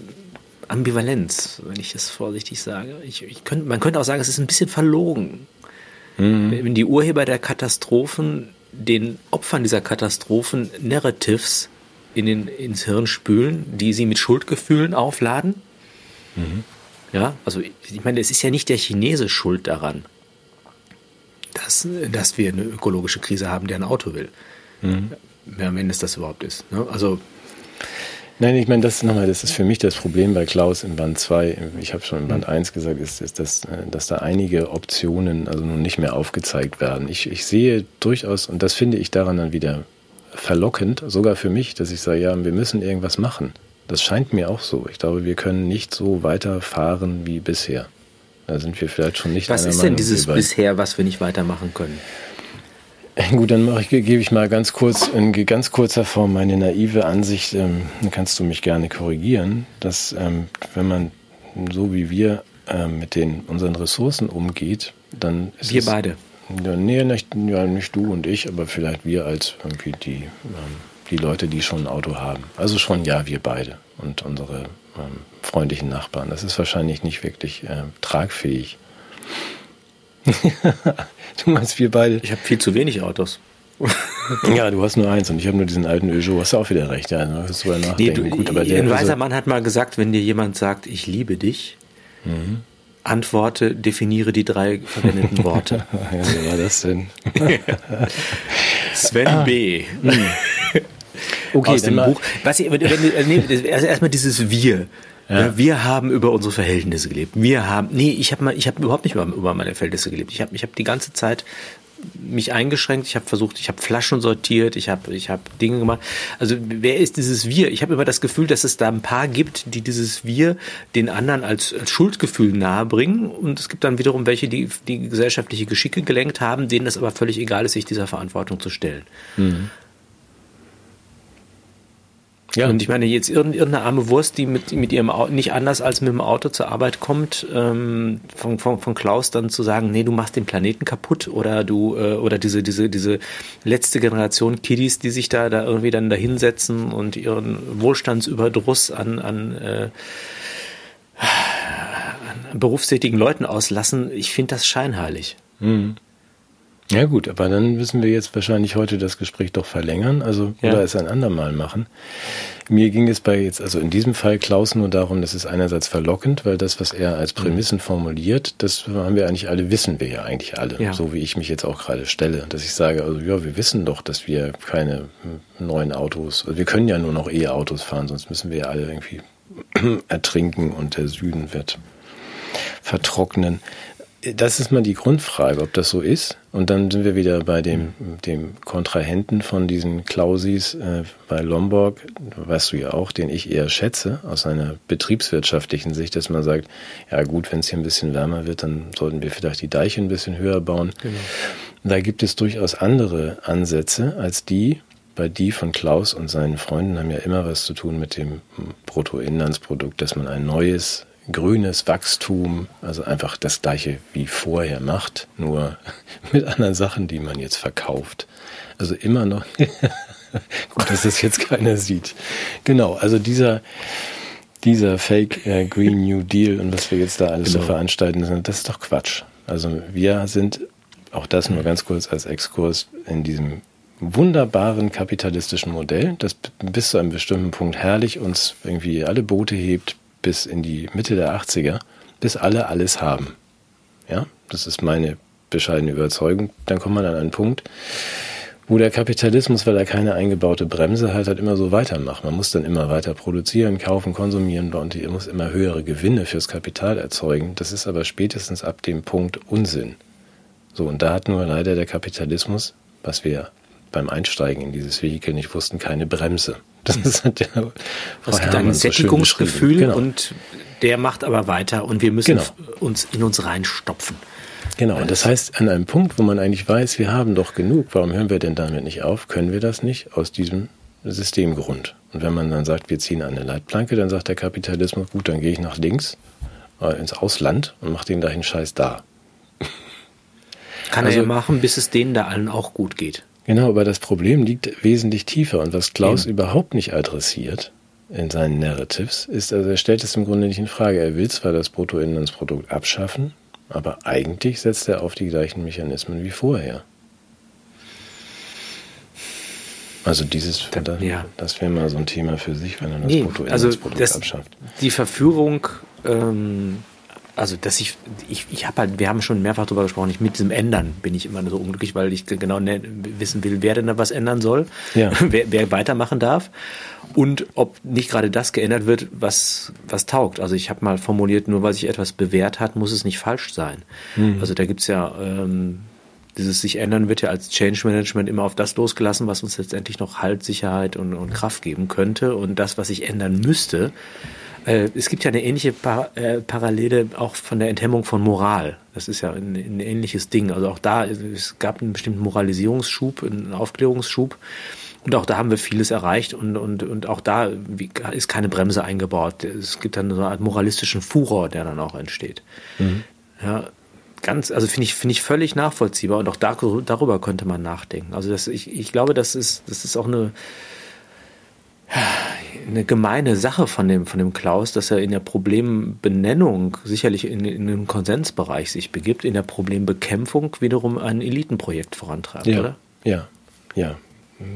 Ambivalenz, wenn ich es vorsichtig sage. Ich, ich könnt, man könnte auch sagen, es ist ein bisschen verlogen. Mhm. Wenn die Urheber der Katastrophen den Opfern dieser Katastrophen Narratives in den, ins Hirn spülen, die sie mit Schuldgefühlen aufladen. Mhm. Ja, also ich meine, es ist ja nicht der Chinese schuld daran, dass, dass wir eine ökologische Krise haben, der ein Auto will. Mhm. Wenn es das überhaupt ist. Ne? Also Nein, ich meine, das nochmal, das ist für mich das Problem bei Klaus in Band 2. Ich habe schon in Band 1 gesagt, ist, ist dass, dass da einige Optionen also nun nicht mehr aufgezeigt werden. Ich, ich sehe durchaus, und das finde ich daran dann wieder verlockend, sogar für mich, dass ich sage, ja, wir müssen irgendwas machen. Das scheint mir auch so. Ich glaube, wir können nicht so weiterfahren wie bisher. Da sind wir vielleicht schon nicht. Was ist denn Meinung, dieses bisher, was wir nicht weitermachen können? Gut, dann mache ich, gebe ich mal ganz kurz in ganz kurzer Form meine naive Ansicht. Ähm, dann kannst du mich gerne korrigieren, dass ähm, wenn man so wie wir ähm, mit den unseren Ressourcen umgeht, dann ist wir es, beide. Ja, nee, nicht, ja, nicht du und ich, aber vielleicht wir als irgendwie die ähm, die Leute, die schon ein Auto haben. Also schon ja, wir beide und unsere ähm, freundlichen Nachbarn. Das ist wahrscheinlich nicht wirklich äh, tragfähig. du meinst wir beide? Ich habe viel zu wenig Autos. ja, du hast nur eins und ich habe nur diesen alten Peugeot. Hast du auch wieder recht, ja. Du hast nachdenken. Nee, du, Gut, aber der, ein weiser Mann hat mal gesagt, wenn dir jemand sagt, ich liebe dich, mhm. antworte, definiere die drei verwendeten Worte. ja, wie war das denn? Sven ah. B. Mhm. Okay, aus dem Buch. Was ich, wenn, nee, also erstmal dieses Wir. Ja. Wir haben über unsere Verhältnisse gelebt. Wir haben, nee, ich habe ich habe überhaupt nicht über, über meine Verhältnisse gelebt. Ich habe, ich habe die ganze Zeit mich eingeschränkt. Ich habe versucht, ich habe Flaschen sortiert, ich habe, ich habe Dinge gemacht. Also wer ist dieses Wir? Ich habe immer das Gefühl, dass es da ein paar gibt, die dieses Wir den anderen als, als Schuldgefühl nahebringen. Und es gibt dann wiederum welche, die die gesellschaftliche Geschicke gelenkt haben, denen das aber völlig egal ist, sich dieser Verantwortung zu stellen. Mhm. Ja. Und ich meine, jetzt irgendeine arme Wurst, die mit, mit ihrem Auto, nicht anders als mit dem Auto zur Arbeit kommt, ähm, von, von, von Klaus dann zu sagen, nee, du machst den Planeten kaputt oder du, äh, oder diese, diese, diese letzte Generation Kiddies, die sich da, da irgendwie dann da hinsetzen und ihren Wohlstandsüberdruss an, an, äh, an berufstätigen Leuten auslassen, ich finde das scheinheilig. Mhm. Ja gut, aber dann müssen wir jetzt wahrscheinlich heute das Gespräch doch verlängern, also ja. oder es ein andermal machen. Mir ging es bei jetzt, also in diesem Fall Klaus nur darum, das ist einerseits verlockend, weil das, was er als Prämissen mhm. formuliert, das haben wir eigentlich alle, wissen wir ja eigentlich alle, ja. so wie ich mich jetzt auch gerade stelle, dass ich sage, also ja, wir wissen doch, dass wir keine neuen Autos, also wir können ja nur noch E-Autos fahren, sonst müssen wir ja alle irgendwie ertrinken und der Süden wird vertrocknen das ist mal die Grundfrage, ob das so ist. Und dann sind wir wieder bei dem, dem Kontrahenten von diesen Klausis äh, bei Lombok, weißt du ja auch, den ich eher schätze, aus einer betriebswirtschaftlichen Sicht, dass man sagt, ja gut, wenn es hier ein bisschen wärmer wird, dann sollten wir vielleicht die Deiche ein bisschen höher bauen. Genau. Da gibt es durchaus andere Ansätze als die, bei die von Klaus und seinen Freunden haben ja immer was zu tun mit dem Bruttoinlandsprodukt, dass man ein neues grünes Wachstum, also einfach das gleiche wie vorher macht, nur mit anderen Sachen, die man jetzt verkauft. Also immer noch, gut, dass das jetzt keiner sieht. Genau, also dieser, dieser Fake äh, Green New Deal und was wir jetzt da alles genau. so veranstalten, das ist doch Quatsch. Also wir sind, auch das nur ganz kurz als Exkurs, in diesem wunderbaren kapitalistischen Modell, das bis zu einem bestimmten Punkt herrlich uns irgendwie alle Boote hebt, bis in die Mitte der 80er, bis alle alles haben. Ja, das ist meine bescheidene Überzeugung. Dann kommt man an einen Punkt, wo der Kapitalismus, weil er keine eingebaute Bremse hat, halt immer so weitermacht. Man muss dann immer weiter produzieren, kaufen, konsumieren und er muss immer höhere Gewinne fürs Kapital erzeugen. Das ist aber spätestens ab dem Punkt Unsinn. So, und da hat nur leider der Kapitalismus, was wir beim Einsteigen in dieses Vehikel nicht wussten, keine Bremse. Das ist halt der Es gibt ein Sättigungsgefühl so genau. und der macht aber weiter und wir müssen genau. uns in uns reinstopfen. Genau, und das heißt, an einem Punkt, wo man eigentlich weiß, wir haben doch genug, warum hören wir denn damit nicht auf? Können wir das nicht aus diesem Systemgrund? Und wenn man dann sagt, wir ziehen eine Leitplanke, dann sagt der Kapitalismus, gut, dann gehe ich nach links äh, ins Ausland und mache den dahin Scheiß da. Kann also, er ja machen, bis es denen da allen auch gut geht. Genau, aber das Problem liegt wesentlich tiefer und was Klaus Eben. überhaupt nicht adressiert in seinen Narratives, ist, also er stellt es im Grunde nicht in Frage. Er will zwar das Bruttoinlandsprodukt abschaffen, aber eigentlich setzt er auf die gleichen Mechanismen wie vorher. Also dieses, da, ja. das wäre mal so ein Thema für sich, wenn er das nee, Bruttoinlandsprodukt also abschafft. Die Verführung ähm, also dass ich, ich, ich habe halt, wir haben schon mehrfach darüber gesprochen, ich mit diesem Ändern bin ich immer so unglücklich, weil ich genau ne, wissen will, wer denn da was ändern soll, ja. wer, wer weitermachen darf und ob nicht gerade das geändert wird, was, was taugt. Also ich habe mal formuliert, nur weil sich etwas bewährt hat, muss es nicht falsch sein. Mhm. Also da gibt's ja ähm, dieses sich ändern wird ja als Change Management immer auf das losgelassen, was uns letztendlich noch Halt, Sicherheit und, und Kraft geben könnte. Und das, was sich ändern müsste, äh, es gibt ja eine ähnliche Par äh, Parallele auch von der Enthemmung von Moral. Das ist ja ein, ein, ähnliches Ding. Also auch da, es gab einen bestimmten Moralisierungsschub, einen Aufklärungsschub. Und auch da haben wir vieles erreicht und, und, und auch da ist keine Bremse eingebaut. Es gibt dann so eine Art moralistischen Furor, der dann auch entsteht. Mhm. Ja, ganz, also finde ich, finde ich völlig nachvollziehbar und auch da, darüber könnte man nachdenken. Also das, ich, ich glaube, das ist, das ist auch eine, eine gemeine Sache von dem, von dem Klaus, dass er in der Problembenennung sicherlich in, in den Konsensbereich sich begibt, in der Problembekämpfung wiederum ein Elitenprojekt vorantreibt, ja, oder? Ja, ja,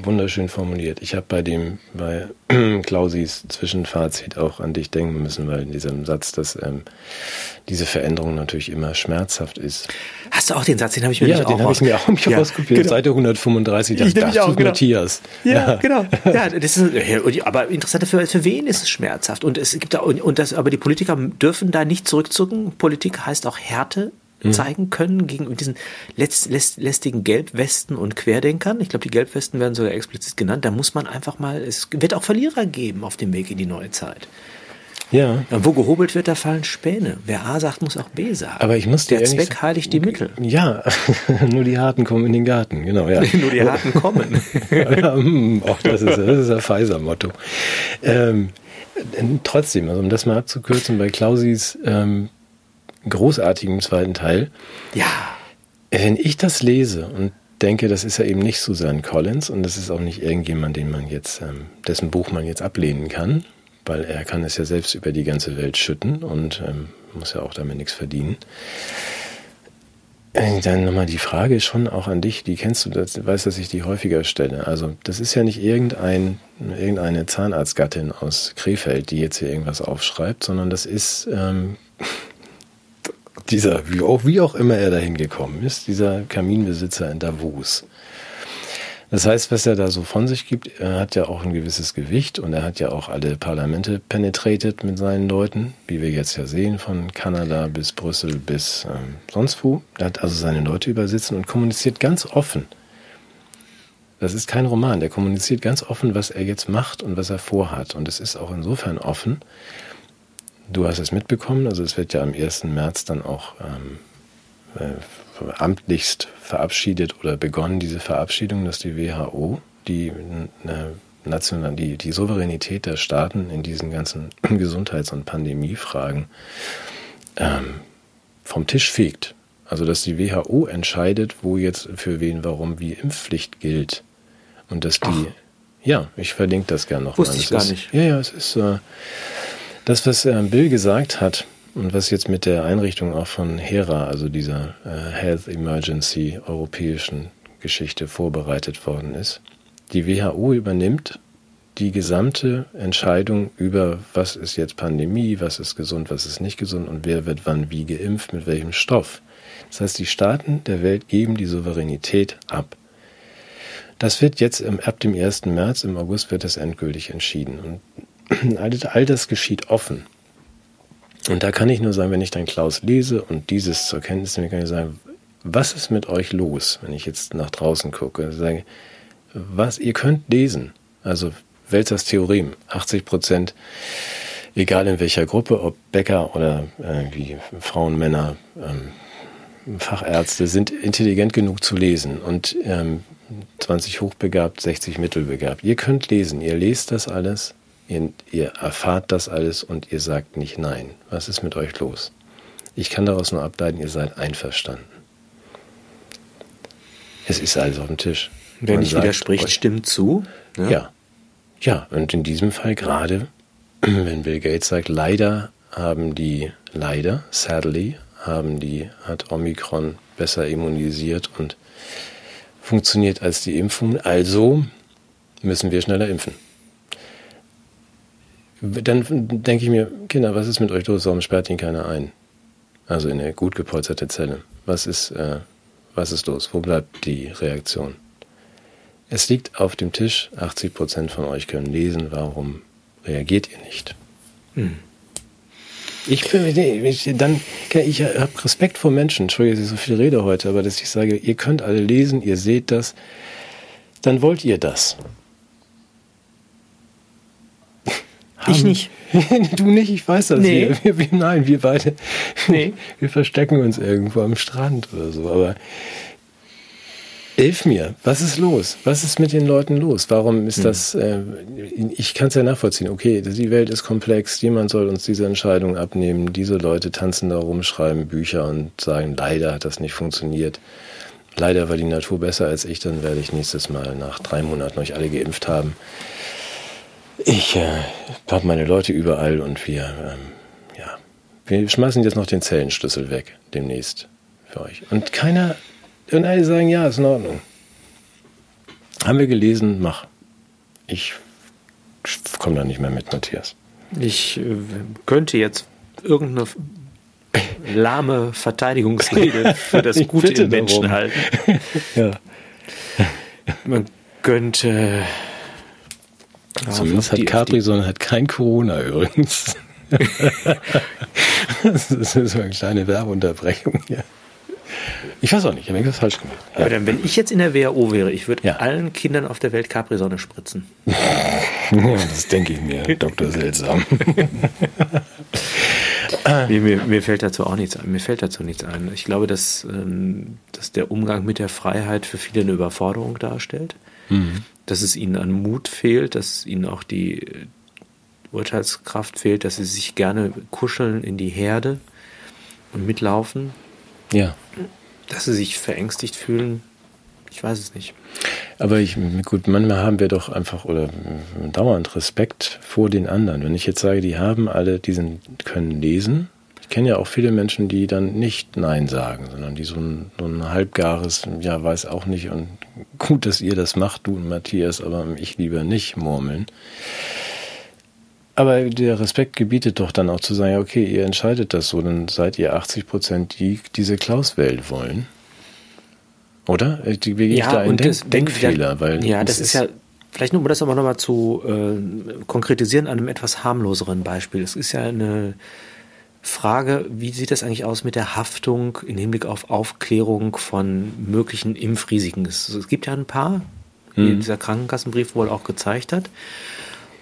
wunderschön formuliert. Ich habe bei dem, bei Klausis Zwischenfazit auch an dich denken müssen, weil in diesem Satz, dass ähm, diese Veränderung natürlich immer schmerzhaft ist. Hast du auch den Satz, den habe ich mir ja, den habe ich mir auch mich ja, rauskopiert. Genau. Seite 135, das, das auch, genau. Matthias. Ja, ja, genau. Ja, das ist, aber interessant, für, für wen ist es schmerzhaft? Und es gibt da, und das, aber die Politiker dürfen da nicht zurückzucken. Politik heißt auch Härte Mhm. zeigen können gegen diesen letzt, lästigen Gelbwesten und Querdenkern. Ich glaube, die Gelbwesten werden sogar explizit genannt. Da muss man einfach mal, es wird auch Verlierer geben auf dem Weg in die neue Zeit. Ja. Und wo gehobelt wird, da fallen Späne. Wer A sagt, muss auch B sagen. Aber ich muss Der Zweck sagen, heiligt die Mittel. Ja, nur die Harten kommen in den Garten, genau, ja. nur die Harten kommen. ja, hm, auch das ist, das ist ein Pfizer-Motto. Ähm, trotzdem, also um das mal abzukürzen, bei Klausis ähm, großartigen zweiten Teil. Ja. Wenn ich das lese und denke, das ist ja eben nicht Susan Collins und das ist auch nicht irgendjemand, den man jetzt, ähm, dessen Buch man jetzt ablehnen kann, weil er kann es ja selbst über die ganze Welt schütten und ähm, muss ja auch damit nichts verdienen. Äh, dann nochmal die Frage schon auch an dich, die kennst du, das, weißt, dass ich die häufiger stelle. Also das ist ja nicht irgendein, irgendeine Zahnarztgattin aus Krefeld, die jetzt hier irgendwas aufschreibt, sondern das ist ähm, dieser, wie auch, wie auch immer er dahin gekommen ist, dieser Kaminbesitzer in Davos. Das heißt, was er da so von sich gibt, er hat ja auch ein gewisses Gewicht und er hat ja auch alle Parlamente penetrated mit seinen Leuten, wie wir jetzt ja sehen, von Kanada bis Brüssel bis ähm, sonst wo. Er hat also seine Leute übersitzen und kommuniziert ganz offen. Das ist kein Roman, der kommuniziert ganz offen, was er jetzt macht und was er vorhat. Und es ist auch insofern offen, Du hast es mitbekommen, also es wird ja am 1. März dann auch ähm, äh, amtlichst verabschiedet oder begonnen, diese Verabschiedung, dass die WHO die, äh, national, die, die Souveränität der Staaten in diesen ganzen Gesundheits- und Pandemiefragen ähm, vom Tisch fegt. Also dass die WHO entscheidet, wo jetzt für wen, warum, wie Impfpflicht gilt. Und dass die, Ach. ja, ich verlinke das gerne noch Wusste ich gar ist, nicht. Ja, ja, es ist äh, das, was äh, Bill gesagt hat und was jetzt mit der Einrichtung auch von HERA, also dieser äh, Health Emergency europäischen Geschichte vorbereitet worden ist. Die WHO übernimmt die gesamte Entscheidung über, was ist jetzt Pandemie, was ist gesund, was ist nicht gesund und wer wird wann wie geimpft, mit welchem Stoff. Das heißt, die Staaten der Welt geben die Souveränität ab. Das wird jetzt ab dem 1. März, im August wird das endgültig entschieden. Und all das geschieht offen. Und da kann ich nur sagen, wenn ich dann Klaus lese und dieses zur Kenntnis nehme, kann ich sagen, was ist mit euch los, wenn ich jetzt nach draußen gucke? Sage, was, ihr könnt lesen. Also Welzers Theorem, 80 Prozent, egal in welcher Gruppe, ob Bäcker oder äh, wie Frauen, Männer, ähm, Fachärzte, sind intelligent genug zu lesen und ähm, 20 hochbegabt, 60 mittelbegabt. Ihr könnt lesen, ihr lest das alles Ihr, ihr erfahrt das alles und ihr sagt nicht nein. Was ist mit euch los? Ich kann daraus nur ableiten, ihr seid einverstanden. Es ist alles auf dem Tisch. Wer nicht widerspricht, stimmt zu. Ne? Ja. Ja, und in diesem Fall gerade, wenn Bill Gates sagt, leider haben die, leider, sadly, haben die, hat Omikron besser immunisiert und funktioniert als die Impfung. Also müssen wir schneller impfen. Dann denke ich mir, Kinder, was ist mit euch los? Warum sperrt ihn keiner ein? Also in eine gut gepolsterte Zelle. Was ist, äh, was ist los? Wo bleibt die Reaktion? Es liegt auf dem Tisch, 80 Prozent von euch können lesen, warum reagiert ihr nicht? Hm. Ich bin, ich, dann, ich habe Respekt vor Menschen. Entschuldige, dass ich so viel rede heute, aber dass ich sage, ihr könnt alle lesen, ihr seht das, dann wollt ihr das. Ich nicht. du nicht, ich weiß das. Nee. Wir, wir, nein, wir beide. Nee. Wir verstecken uns irgendwo am Strand oder so. Aber Hilf mir, was ist los? Was ist mit den Leuten los? Warum ist hm. das, äh, ich kann es ja nachvollziehen, okay, die Welt ist komplex, jemand soll uns diese Entscheidung abnehmen, diese Leute tanzen da rum, schreiben Bücher und sagen, leider hat das nicht funktioniert. Leider war die Natur besser als ich, dann werde ich nächstes Mal nach drei Monaten euch alle geimpft haben. Ich äh, habe meine Leute überall und wir, ähm, ja, wir schmeißen jetzt noch den Zellenschlüssel weg demnächst für euch. Und keiner und alle sagen, ja, ist in Ordnung. Haben wir gelesen, mach. Ich komme da nicht mehr mit, Matthias. Ich äh, könnte jetzt irgendeine lahme Verteidigungsrede für das Gute im Menschen darum. halten. ja. Man könnte. Zumindest hat Capri, sondern hat kein Corona übrigens. das ist so eine kleine Werbeunterbrechung hier. Ich weiß auch nicht, ich habe irgendwas falsch gemacht. Ja. dann, wenn ich jetzt in der WHO wäre, ich würde ja. allen Kindern auf der Welt Capri-Sonne spritzen. ja, das denke ich mir, Dr. Seltsam. mir, mir, mir, fällt dazu auch nichts ein. Mir fällt dazu nichts ein. Ich glaube, dass, ähm, dass der Umgang mit der Freiheit für viele eine Überforderung darstellt. Mhm. Dass es ihnen an Mut fehlt, dass ihnen auch die Urteilskraft fehlt, dass sie sich gerne kuscheln in die Herde und mitlaufen. Ja. Dass sie sich verängstigt fühlen, ich weiß es nicht. Aber ich, gut, manchmal haben wir doch einfach oder dauernd Respekt vor den anderen. Wenn ich jetzt sage, die haben alle, die sind, können lesen. Ich kenne ja auch viele Menschen, die dann nicht Nein sagen, sondern die so ein, so ein halbgares, ja, weiß auch nicht und gut, dass ihr das macht, du und Matthias, aber ich lieber nicht murmeln. Aber der Respekt gebietet doch dann auch zu sagen, okay, ihr entscheidet das so, dann seid ihr 80 Prozent, die diese Klaus-Welt wollen. Oder? Wie gehe ich ja, da in Denk Denkfehler? Weil ja, das ist, ist ja, vielleicht nur um das aber nochmal zu äh, konkretisieren an einem etwas harmloseren Beispiel. Es ist ja eine Frage, wie sieht das eigentlich aus mit der Haftung im Hinblick auf Aufklärung von möglichen Impfrisiken? Es, gibt ja ein paar, wie hm. dieser Krankenkassenbrief wohl auch gezeigt hat.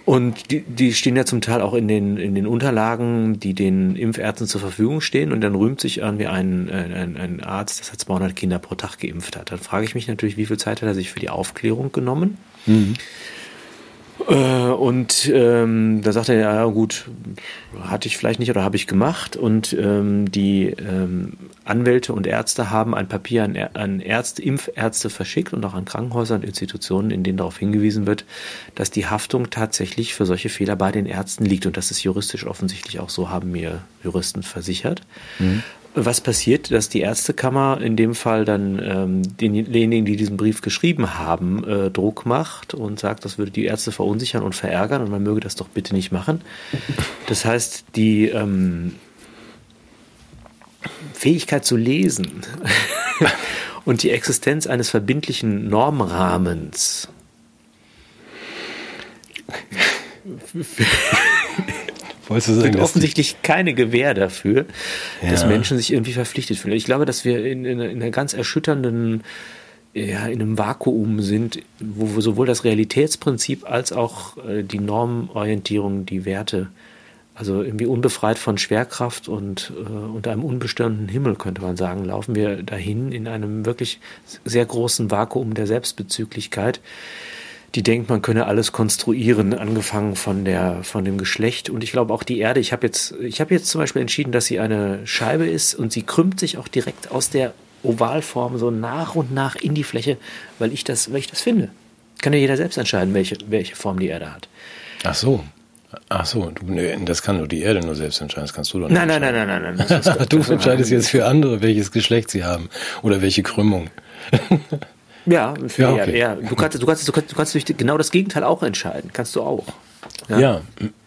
Und die, die stehen ja zum Teil auch in den, in den Unterlagen, die den Impfärzten zur Verfügung stehen. Und dann rühmt sich irgendwie ein, ein, ein Arzt, das hat 200 Kinder pro Tag geimpft hat. Dann frage ich mich natürlich, wie viel Zeit hat er sich für die Aufklärung genommen? Mhm. Äh, und ähm, da sagt er, ja gut, hatte ich vielleicht nicht oder habe ich gemacht. Und ähm, die ähm, Anwälte und Ärzte haben ein Papier an, an Ärzte, Impfärzte verschickt und auch an Krankenhäuser und Institutionen, in denen darauf hingewiesen wird, dass die Haftung tatsächlich für solche Fehler bei den Ärzten liegt. Und das ist juristisch offensichtlich auch so, haben mir Juristen versichert. Mhm was passiert, dass die Ärztekammer in dem Fall dann ähm, denjenigen, die diesen Brief geschrieben haben, äh, Druck macht und sagt, das würde die Ärzte verunsichern und verärgern und man möge das doch bitte nicht machen. Das heißt, die ähm, Fähigkeit zu lesen und die Existenz eines verbindlichen Normrahmens Du sagen, offensichtlich keine Gewähr dafür, ja. dass Menschen sich irgendwie verpflichtet fühlen. Ich glaube, dass wir in, in, in einer ganz erschütternden, ja, in einem Vakuum sind, wo sowohl das Realitätsprinzip als auch äh, die Normorientierung, die Werte, also irgendwie unbefreit von Schwerkraft und äh, unter einem unbestimmten Himmel, könnte man sagen, laufen wir dahin in einem wirklich sehr großen Vakuum der Selbstbezüglichkeit, die denkt, man könne alles konstruieren, angefangen von der, von dem Geschlecht. Und ich glaube auch die Erde. Ich habe jetzt, ich habe jetzt zum Beispiel entschieden, dass sie eine Scheibe ist und sie krümmt sich auch direkt aus der Ovalform so nach und nach in die Fläche, weil ich das, weil ich das finde. Kann ja jeder selbst entscheiden, welche, welche Form die Erde hat. Ach so. Ach so, das kann nur die Erde nur selbst entscheiden, das kannst du doch nicht. Nein, nein, nein, nein, nein, nein. du entscheidest jetzt für andere, welches Geschlecht sie haben oder welche Krümmung. Ja, Ja, ja, okay. ja. Du, kannst, du, kannst, du, kannst, du kannst genau das Gegenteil auch entscheiden. Kannst du auch. Ja,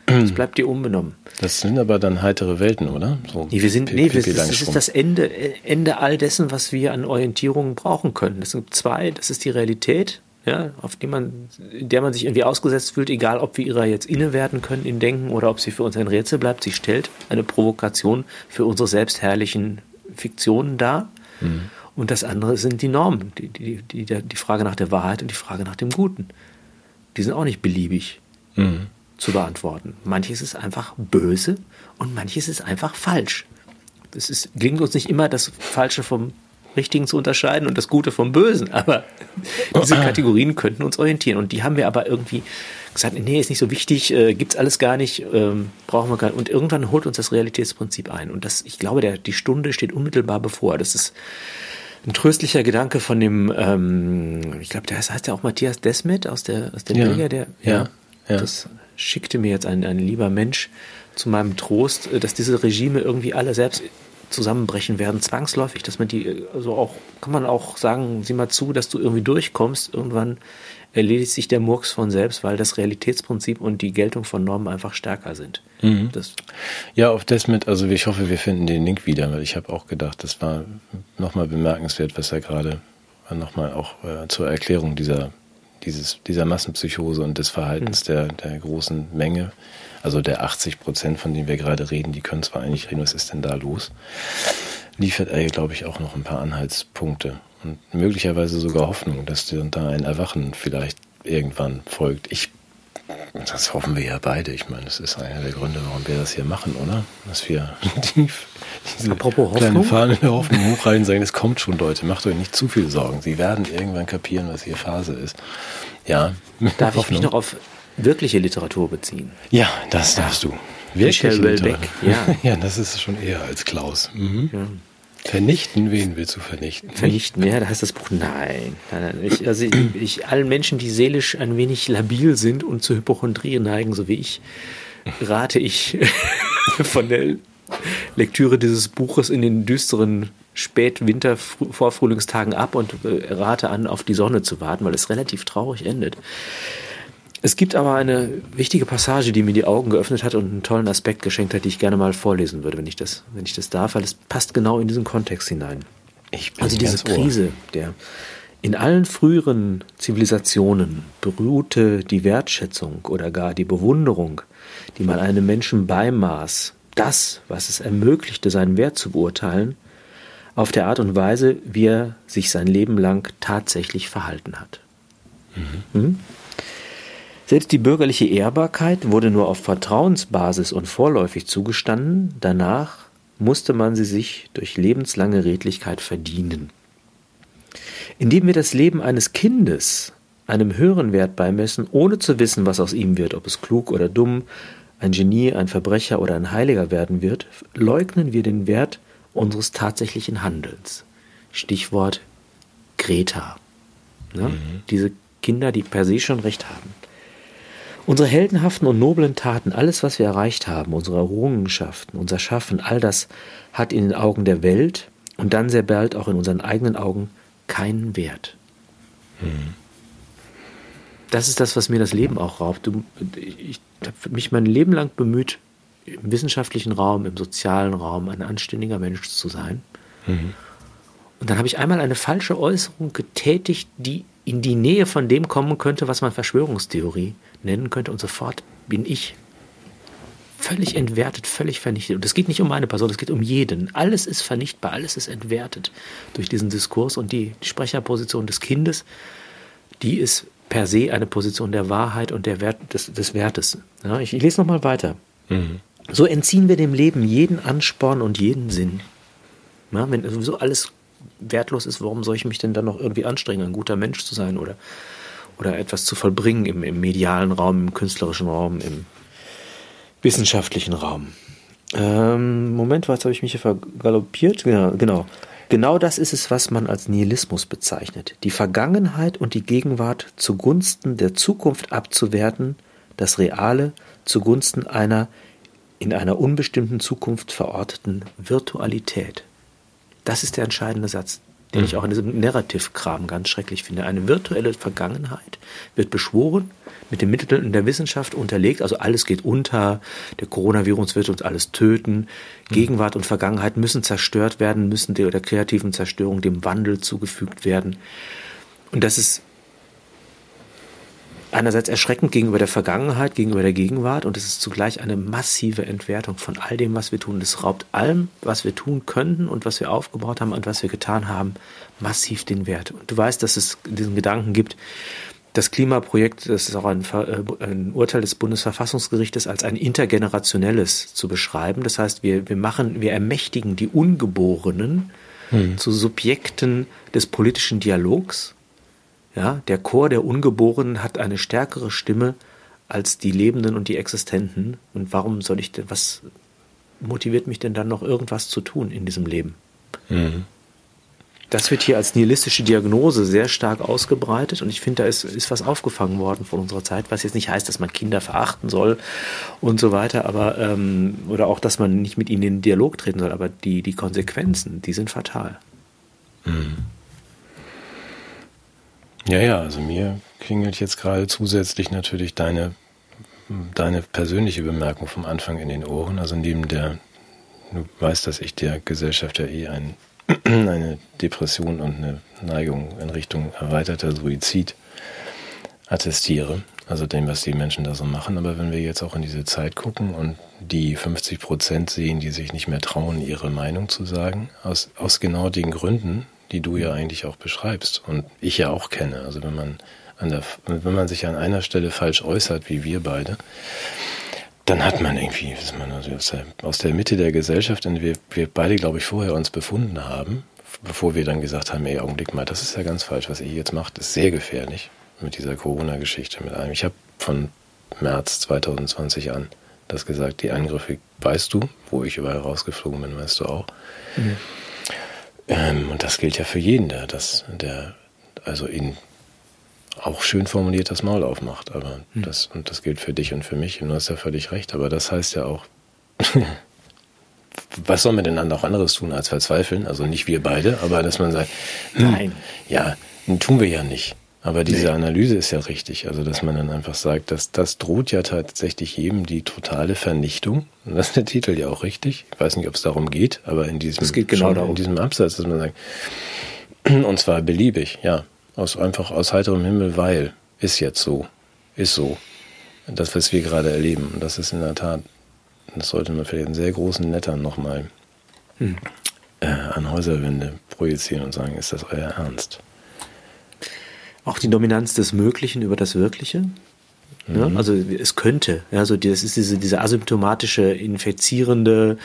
Das bleibt dir unbenommen. das sind aber dann heitere Welten, oder? So Nee, wir sind, nee, das, das ist das Ende, Ende all dessen, was wir an Orientierungen brauchen können. Das sind zwei, das ist die Realität, ja, auf die man, in der man sich irgendwie ausgesetzt fühlt, egal ob wir ihrer jetzt inne werden können in Denken oder ob sie für uns ein Rätsel bleibt. Sie stellt eine Provokation für unsere selbstherrlichen Fiktionen dar. Und das andere sind die Normen, die, die, die, die Frage nach der Wahrheit und die Frage nach dem Guten. Die sind auch nicht beliebig Mhm. zu beantworten. Manches ist einfach böse und manches ist einfach falsch. Es ist, gelingt uns nicht immer, das Falsche vom Richtigen zu unterscheiden und das Gute vom Bösen, aber diese Kategorien könnten uns orientieren. Und die haben wir aber irgendwie gesagt, nee, ist nicht so wichtig, äh, gibt's alles gar nicht, ähm, brauchen wir gar nicht. Und irgendwann holt uns das Realitätsprinzip ein. Und das, ich glaube, der, die Stunde steht unmittelbar bevor. Das ist ein tröstlicher Gedanke von dem, ähm, ich glaube, der heißt, ja auch Matthias Desmet aus der, aus der Ja. Liga, der, Ja. Ja. das schickte mir jetzt ein, ein lieber Mensch zu meinem Trost, äh, dass diese Regime irgendwie alle selbst zusammenbrechen werden, zwangsläufig, dass man die, also auch, kann man auch sagen, sieh mal zu, dass du irgendwie durchkommst, irgendwann erledigt sich der Murks von selbst, weil das Realitätsprinzip und die Geltung von Normen einfach stärker sind. Mhm. Ja, auf das mit, also ich hoffe, wir finden den Link wieder, weil ich habe auch gedacht, das war nochmal bemerkenswert, was er gerade nochmal auch äh, zur Erklärung dieser, dieses, dieser Massenpsychose und des Verhaltens der, der großen Menge, also der 80 Prozent, von denen wir gerade reden, die können zwar eigentlich reden, was ist denn da los, liefert er, glaube ich, auch noch ein paar Anhaltspunkte und möglicherweise sogar Hoffnung, dass da ein Erwachen vielleicht irgendwann folgt. Ich das hoffen wir ja beide. Ich meine, das ist einer der Gründe, warum wir das hier machen, oder? Dass wir die, diese Apropos kleine Hoffnung. Fahne der Hoffnung hochhalten und sagen, es kommt schon, Leute, macht euch nicht zu viel Sorgen. Sie werden irgendwann kapieren, was hier Phase ist. Ja, darf ich Hoffnung. mich noch auf wirkliche Literatur beziehen? Ja, das darfst du. Michel Literatur. Houellebecq, ja. ja, das ist schon eher als Klaus. Mhm. Vernichten, wen willst du vernichten? Vernichten, ja, da heißt das Buch, nein. Ich, also ich, ich, allen Menschen, die seelisch ein wenig labil sind und zu Hypochondrie neigen, so wie ich, rate ich von der Lektüre dieses Buches in den düsteren Spätwinter, Fr- Vorfrühlingstagen ab und äh, rate an, auf die Sonne zu warten, weil es relativ traurig endet. Es gibt aber eine wichtige Passage, die mir die Augen geöffnet hat und einen tollen Aspekt geschenkt hat, die ich gerne mal vorlesen würde, wenn ich das, wenn ich das darf, weil es passt genau in diesen Kontext hinein. Also diese. Krise, der in allen früheren Zivilisationen beruhte die Wertschätzung oder gar die Bewunderung, die man einem Menschen beimaß, das, was es ermöglichte, seinen Wert zu beurteilen, auf der Art und Weise, wie er sich sein Leben lang tatsächlich verhalten hat. Mhm. Selbst die bürgerliche Ehrbarkeit wurde nur auf Vertrauensbasis und vorläufig zugestanden, danach musste man sie sich durch lebenslange Redlichkeit verdienen. Indem wir das Leben eines Kindes einem höheren Wert beimessen, ohne zu wissen, was aus ihm wird, ob es klug oder dumm, ein Genie, ein Verbrecher oder ein Heiliger werden wird, leugnen wir den Wert unseres tatsächlichen Handelns. Stichwort Greta. Ne? Diese Kinder, die per se schon recht haben. Unsere heldenhaften und noblen Taten, alles, was wir erreicht haben, unsere Errungenschaften, unser Schaffen, all das hat in den Augen der Welt und dann sehr bald auch in unseren eigenen Augen keinen Wert. Das ist das, was mir das Leben auch raubt. Ich habe mich mein Leben lang bemüht, im wissenschaftlichen Raum, im sozialen Raum ein anständiger Mensch zu sein. Und dann habe ich einmal eine falsche Äußerung getätigt, die in die Nähe von dem kommen könnte, was man Verschwörungstheorie nennen könnte. Und sofort bin ich völlig entwertet, völlig vernichtet. Und es geht nicht um meine Person, es geht um jeden. Alles ist vernichtbar, alles ist entwertet durch diesen Diskurs. Und die, Sprecherposition des Kindes, die ist per se eine Position der Wahrheit und der Wert, des, des Wertes. Ja, ich, ich lese nochmal weiter. So entziehen wir dem Leben jeden Ansporn und jeden Sinn. Ja, wenn sowieso alles wertlos ist, warum soll ich mich denn dann noch irgendwie anstrengen, ein guter Mensch zu sein oder, oder etwas zu vollbringen im, im medialen Raum, im künstlerischen Raum, im wissenschaftlichen Raum? Ähm, Moment, was habe ich mich hier vergaloppiert? Genau, genau. Genau das ist es, was man als Nihilismus bezeichnet. Die Vergangenheit und die Gegenwart zugunsten der Zukunft abzuwerten, das Reale zugunsten einer in einer unbestimmten Zukunft verorteten Virtualität. Das ist der entscheidende Satz. Den mhm. ich auch in diesem Narrative-Kram ganz schrecklich finde. Eine virtuelle Vergangenheit wird beschworen, mit den Mitteln der Wissenschaft unterlegt, also alles geht unter, der Coronavirus wird uns alles töten, mhm. Gegenwart und Vergangenheit müssen zerstört werden, müssen der, der kreativen Zerstörung, dem Wandel zugefügt werden. Und das ist einerseits erschreckend gegenüber der Vergangenheit, gegenüber der Gegenwart und es ist zugleich eine massive Entwertung von all dem, was wir tun. Es raubt allem, was wir tun könnten und was wir aufgebaut haben und was wir getan haben, massiv den Wert. Und du weißt, dass es diesen Gedanken gibt, das Klimaprojekt, das ist auch ein, äh, ein, Urteil des Bundesverfassungsgerichtes, als ein intergenerationelles zu beschreiben. Das heißt, wir, wir machen, wir ermächtigen die Ungeborenen hm. zu Subjekten des politischen Dialogs ja, der Chor der Ungeborenen hat eine stärkere Stimme als die Lebenden und die Existenten. Und warum soll ich denn, was motiviert mich denn dann noch irgendwas zu tun in diesem Leben? Mhm. Das wird hier als nihilistische Diagnose sehr stark ausgebreitet und ich finde, da ist, ist was aufgefangen worden von unserer Zeit, was jetzt nicht heißt, dass man Kinder verachten soll und so weiter, aber ähm, oder auch, dass man nicht mit ihnen in den Dialog treten soll, aber die, die Konsequenzen, die sind fatal. Mhm. Ja, ja, also mir klingelt jetzt gerade zusätzlich natürlich deine, deine persönliche Bemerkung vom Anfang in den Ohren. Also neben der, du weißt, dass ich der Gesellschaft ja eh ein, eine Depression und eine Neigung in Richtung erweiterter Suizid attestiere. Also dem, was die Menschen da so machen. Aber wenn wir jetzt auch in diese Zeit gucken und die 50 Prozent sehen, die sich nicht mehr trauen, ihre Meinung zu sagen, aus, aus genau den Gründen, die du ja eigentlich auch beschreibst und ich ja auch kenne. Also wenn man an der, wenn man sich an einer Stelle falsch äußert, wie wir beide, dann hat man irgendwie, ist man also aus, der, aus der Mitte der Gesellschaft, in der wir, wir beide, glaube ich, vorher uns befunden haben, bevor wir dann gesagt haben, ey, Augenblick mal, das ist ja ganz falsch, was ihr jetzt macht, ist sehr gefährlich mit dieser Corona-Geschichte, mit allem. Ich habe von März 2020 an das gesagt, die Angriffe weißt du, wo ich überall rausgeflogen bin, weißt du auch. Mhm. Ähm, und das gilt ja für jeden, der das, der also ihn auch schön formuliert das Maul aufmacht. Aber hm. das, und das gilt für dich und für mich, und du hast ja völlig recht. Aber das heißt ja auch, was soll man denn dann auch anderes tun als verzweifeln? Also nicht wir beide, aber dass man sagt, hm, nein, ja, tun wir ja nicht. Aber diese nee. Analyse ist ja richtig. Also, dass man dann einfach sagt, dass das droht ja tatsächlich jedem die totale Vernichtung. Und das ist der Titel ja auch richtig. Ich weiß nicht, ob es darum geht, aber in diesem, genau darum. in diesem Absatz, dass man sagt, und zwar beliebig, ja. Aus, einfach aus heiterem Himmel, weil, ist jetzt so, ist so. Das, was wir gerade erleben. Und das ist in der Tat, das sollte man vielleicht in sehr großen Lettern nochmal hm. äh, an Häuserwände projizieren und sagen, ist das euer Ernst? Auch die Dominanz des Möglichen über das Wirkliche. Ja, mhm. also es könnte, also das ist diese, diese asymptomatische, infizierende,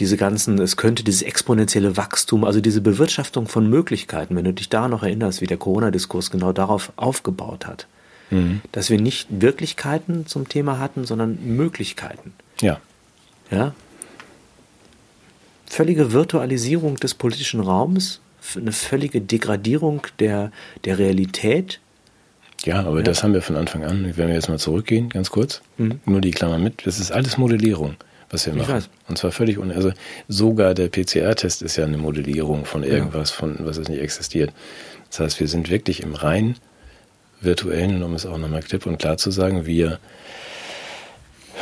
diese ganzen, es könnte dieses exponentielle Wachstum, also diese Bewirtschaftung von Möglichkeiten, wenn du dich da noch erinnerst, wie der Corona-Diskurs genau darauf aufgebaut hat. Mhm. Dass wir nicht Wirklichkeiten zum Thema hatten, sondern Möglichkeiten. Ja. Ja. Völlige Virtualisierung des politischen Raums, eine völlige Degradierung der, der Realität. Ja, aber ja. das haben wir von Anfang an. Wenn wir jetzt mal zurückgehen, ganz kurz, mhm. nur die Klammer mit, das ist alles Modellierung, was wir machen. Und zwar völlig un also sogar der PCR-Test ist ja eine Modellierung von irgendwas, ja. von was es nicht existiert. Das heißt, wir sind wirklich im rein virtuellen, um es auch nochmal klipp und klar zu sagen, wir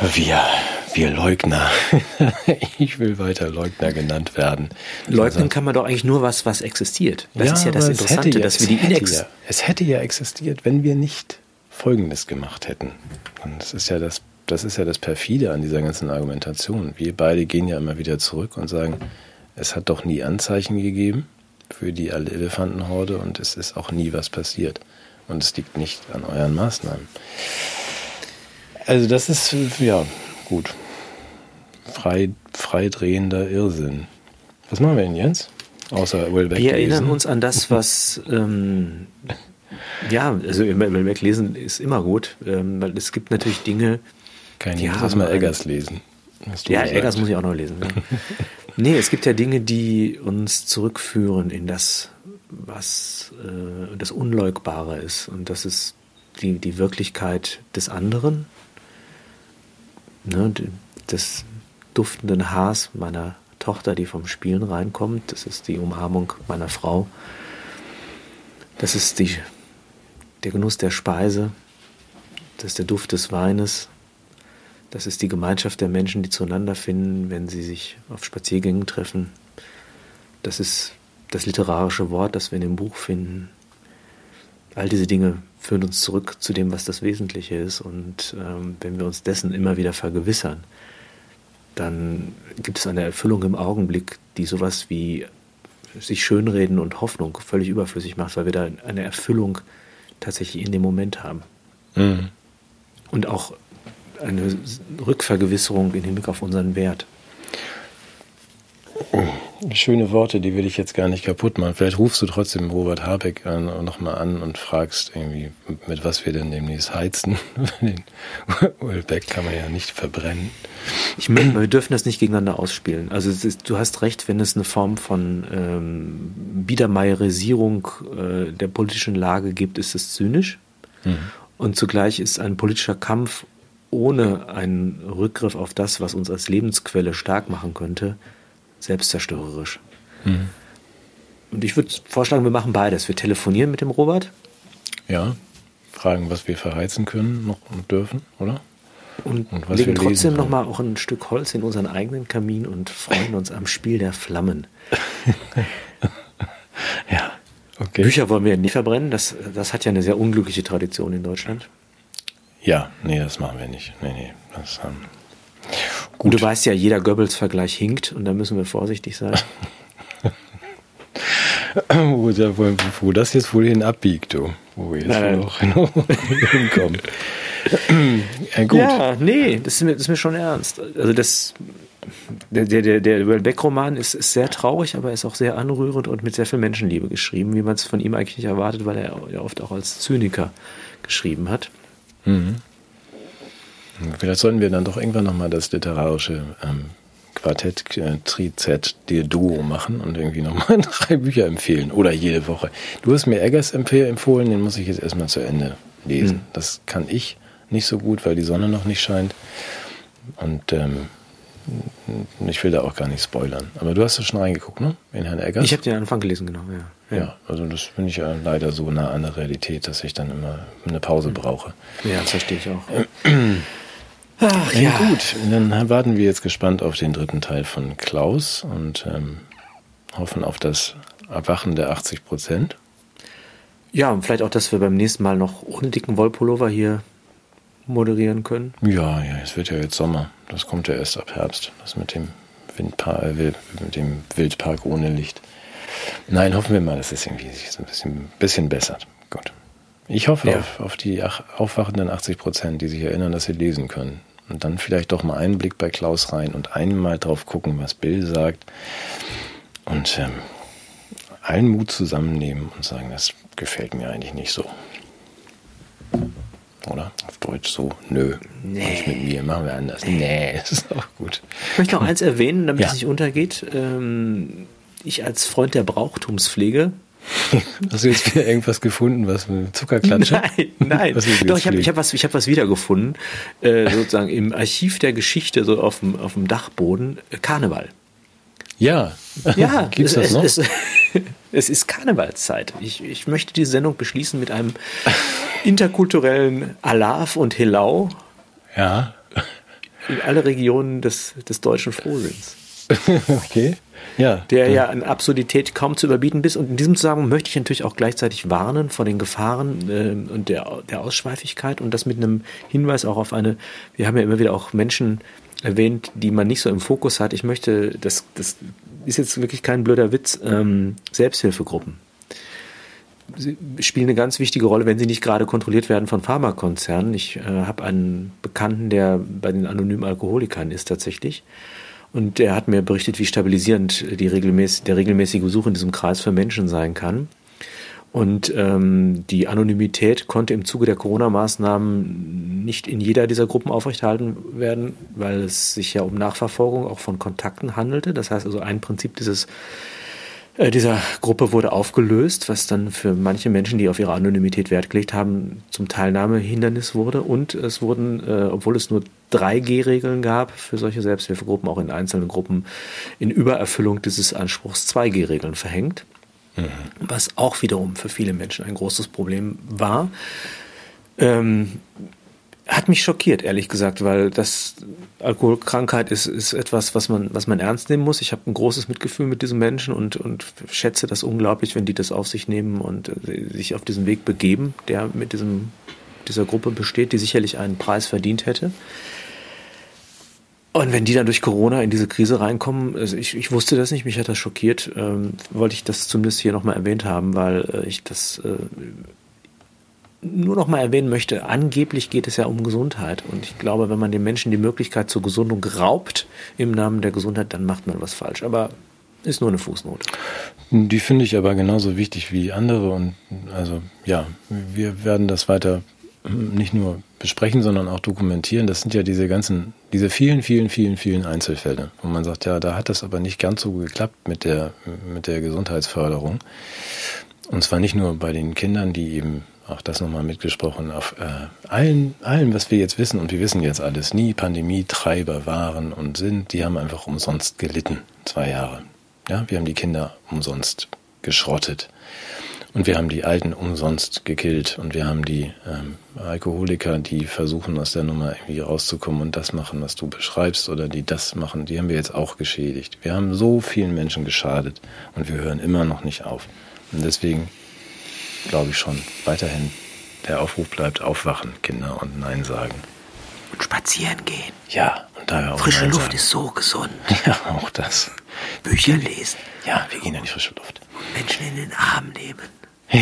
wir, wir Leugner. ich will weiter Leugner genannt werden. Leugnen kann man doch eigentlich nur was, was existiert. Das ja, ist ja das Interessante, ja, dass wir die Inex. Ja, es hätte ja existiert, wenn wir nicht Folgendes gemacht hätten. Und das ist ja das, das ist ja das perfide an dieser ganzen Argumentation. Wir beide gehen ja immer wieder zurück und sagen, es hat doch nie Anzeichen gegeben für die Elefantenhorde und es ist auch nie was passiert. Und es liegt nicht an euren Maßnahmen. Also das ist, ja, gut. Frei, freidrehender Irrsinn. Was machen wir denn jetzt? Außer Will Wir erinnern uns an das, was ähm, ja, also Will weglesen ist immer gut, ähm, weil es gibt natürlich Dinge. Keine die haben mal Eggers lesen. Ja, gesagt. Eggers muss ich auch noch lesen. Ne? nee, es gibt ja Dinge, die uns zurückführen in das, was äh, das Unleugbare ist. Und das ist die, die Wirklichkeit des anderen ne, des duftenden Haars meiner Tochter, die vom Spielen reinkommt. Das ist die Umarmung meiner Frau. Das ist die, der Genuss der Speise. Das ist der Duft des Weines. Das ist die Gemeinschaft der Menschen, die zueinander finden, wenn sie sich auf Spaziergängen treffen. Das ist das literarische Wort, das wir in dem Buch finden. All diese Dinge führen uns zurück zu dem, was das Wesentliche ist. Und ähm, wenn wir uns dessen immer wieder vergewissern, dann gibt es eine Erfüllung im Augenblick, die sowas wie sich schönreden und Hoffnung völlig überflüssig macht, weil wir da eine Erfüllung tatsächlich in dem Moment haben. Mhm. Und auch eine Rückvergewisserung im Hinblick auf unseren Wert. Schöne Worte, die will ich jetzt gar nicht kaputt machen. Vielleicht rufst du trotzdem Robert Habeck nochmal an und fragst irgendwie, mit was wir denn demnächst heizen. Den Ölbeck kann man ja nicht verbrennen. Ich meine, wir dürfen das nicht gegeneinander ausspielen. Also ist, du hast recht, wenn es eine Form von ähm, Biedermeierisierung äh, der politischen Lage gibt, ist es zynisch. Mhm. Und zugleich ist ein politischer Kampf ohne einen Rückgriff auf das, was uns als Lebensquelle stark machen könnte, selbstzerstörerisch. Mhm. Und ich würde vorschlagen, wir machen beides. Wir telefonieren mit dem Robert. Ja, fragen, was wir verheizen können noch und dürfen, oder? Und, und legen trotzdem nochmal auch ein Stück Holz in unseren eigenen Kamin und freuen uns am Spiel der Flammen. ja, okay. Bücher wollen wir nicht verbrennen. Das, das hat ja eine sehr unglückliche Tradition in Deutschland. Ja, nee, das machen wir nicht. Nee, nee, das, ähm, Gut. Du weißt ja, jeder Goebbels-Vergleich hinkt und da müssen wir vorsichtig sein. wo, wo, wo, das jetzt wohl hin abbiegt, du. Wo wir jetzt nein, auch hinkommen. ja, gut. Ja, nee, das ist, mir, das ist mir schon ernst. Also das, der, der, der Welbeck-Roman ist, ist sehr traurig, aber er ist auch sehr anrührend und mit sehr viel Menschenliebe geschrieben, wie man es von ihm eigentlich nicht erwartet, weil er ja oft auch als Zyniker geschrieben hat. Mhm. Vielleicht sollten wir dann doch irgendwann nochmal das literarische ähm, Quartett, äh, Trizett, dir Duo machen und irgendwie nochmal drei Bücher empfehlen. Oder jede Woche. Du hast mir Eggers empfohlen, den muss ich jetzt erstmal zu Ende lesen. Mhm. Das kann ich nicht so gut, weil die Sonne noch nicht scheint. Und ähm, ich will da auch gar nicht spoilern. Aber du hast es schon reingeguckt, ne? In Herrn Eggers? Ich habe den Anfang gelesen, genau, ja. Ja, ja also das finde ich ja leider so nah an der Realität, dass ich dann immer eine Pause mhm. brauche. Ja, das verstehe ich auch. Ach ja. ja. Gut, dann warten wir jetzt gespannt auf den dritten Teil von Klaus und ähm, hoffen auf das Erwachen der 80 Prozent. Ja, und vielleicht auch, dass wir beim nächsten Mal noch ohne dicken Wollpullover hier moderieren können. Ja, ja, es wird ja jetzt Sommer. Das kommt ja erst ab Herbst. Das mit dem Windpark, äh, mit dem Wildpark ohne Licht. Nein, hoffen wir mal, dass es irgendwie sich so ein bisschen, bisschen bessert. Gut. Ich hoffe ja. auf, auf die aufwachenden 80 Prozent, die sich erinnern, dass sie lesen können. Und dann vielleicht doch mal einen Blick bei Klaus rein und einmal drauf gucken, was Bill sagt. Und ähm, allen Mut zusammennehmen und sagen, das gefällt mir eigentlich nicht so. Oder? Auf Deutsch so, nö. Nee. Nicht mit mir, machen wir anders. Nee, das ist auch gut. Ich möchte noch eins erwähnen, damit ja. es nicht untergeht. Ähm, ich als Freund der Brauchtumspflege Hast du jetzt wieder irgendwas gefunden, was mit Zuckerklatsche? Nein, nein. Doch, ich habe ich hab was, hab was wiedergefunden, äh, sozusagen im Archiv der Geschichte, so auf dem, auf dem Dachboden, äh, Karneval. Ja, ja gibt's das es, noch? Es, es ist Karnevalszeit. Ich, ich möchte die Sendung beschließen mit einem interkulturellen Alaf und Helau. Ja. In alle Regionen des, des deutschen Frohsinns. okay. Ja. Der ja an Absurdität kaum zu überbieten ist. Und in diesem Zusammenhang möchte ich natürlich auch gleichzeitig warnen vor den Gefahren äh, und der, der Ausschweifigkeit und das mit einem Hinweis auch auf eine, wir haben ja immer wieder auch Menschen erwähnt, die man nicht so im Fokus hat. Ich möchte, das, das ist jetzt wirklich kein blöder Witz, ähm, Selbsthilfegruppen Sie spielen eine ganz wichtige Rolle, wenn sie nicht gerade kontrolliert werden von Pharmakonzernen. Ich äh, habe einen Bekannten, der bei den anonymen Alkoholikern ist tatsächlich. Und er hat mir berichtet, wie stabilisierend die regelmäßig, der regelmäßige Besuch in diesem Kreis für Menschen sein kann. Und ähm, die Anonymität konnte im Zuge der Corona-Maßnahmen nicht in jeder dieser Gruppen aufrechterhalten werden, weil es sich ja um Nachverfolgung auch von Kontakten handelte. Das heißt also, ein Prinzip dieses Äh, dieser Gruppe wurde aufgelöst, was dann für manche Menschen, die auf ihre Anonymität Wert gelegt haben, zum Teilnahmehindernis wurde. Und es wurden, äh, obwohl es nur 3G-Regeln gab für solche Selbsthilfegruppen, auch in einzelnen Gruppen in Übererfüllung dieses Anspruchs 2G-Regeln verhängt. Mhm. Was auch wiederum für viele Menschen ein großes Problem war. Ähm, hat mich schockiert, ehrlich gesagt, weil das Alkoholkrankheit ist, ist etwas, was man, was man ernst nehmen muss. Ich habe ein großes Mitgefühl mit diesen Menschen und, und schätze das unglaublich, wenn die das auf sich nehmen und äh, sich auf diesen Weg begeben, der mit diesem, dieser Gruppe besteht, die sicherlich einen Preis verdient hätte. Und wenn die dann durch Corona in diese Krise reinkommen, also ich, ich wusste das nicht, mich hat das schockiert, ähm, wollte ich das zumindest hier nochmal erwähnt haben, weil äh, ich das äh, nur noch mal erwähnen möchte, angeblich geht es ja um Gesundheit. Und ich glaube, wenn man den Menschen die Möglichkeit zur Gesundung raubt im Namen der Gesundheit, dann macht man was falsch. Aber ist nur eine Fußnote. Die finde ich aber genauso wichtig wie andere. Und also ja, wir werden das weiter nicht nur besprechen, sondern auch dokumentieren. Das sind ja diese ganzen, diese vielen, vielen, vielen, vielen Einzelfälle, wo man sagt, ja, da hat das aber nicht ganz so geklappt mit der, mit der Gesundheitsförderung. Und zwar nicht nur bei den Kindern, die eben auch das nochmal mitgesprochen, auf äh, allen, allen, was wir jetzt wissen, und wir wissen jetzt alles, nie Pandemietreiber waren und sind, die haben einfach umsonst gelitten, zwei Jahre. Ja, wir haben die Kinder umsonst geschrottet. Und wir haben die Alten umsonst gekillt und wir haben die ähm, Alkoholiker, die versuchen aus der Nummer irgendwie rauszukommen und das machen, was du beschreibst, oder die das machen, die haben wir jetzt auch geschädigt. Wir haben so vielen Menschen geschadet und wir hören immer noch nicht auf. Und deswegen glaube ich schon, weiterhin der Aufruf bleibt, aufwachen, Kinder, und Nein sagen. Und spazieren gehen. Ja, und daher auch Frische Nein Luft sagen. ist so gesund. Ja, auch das. Bücher lesen. Ja, wir gehen in die frische Luft. Menschen in den Arm nehmen.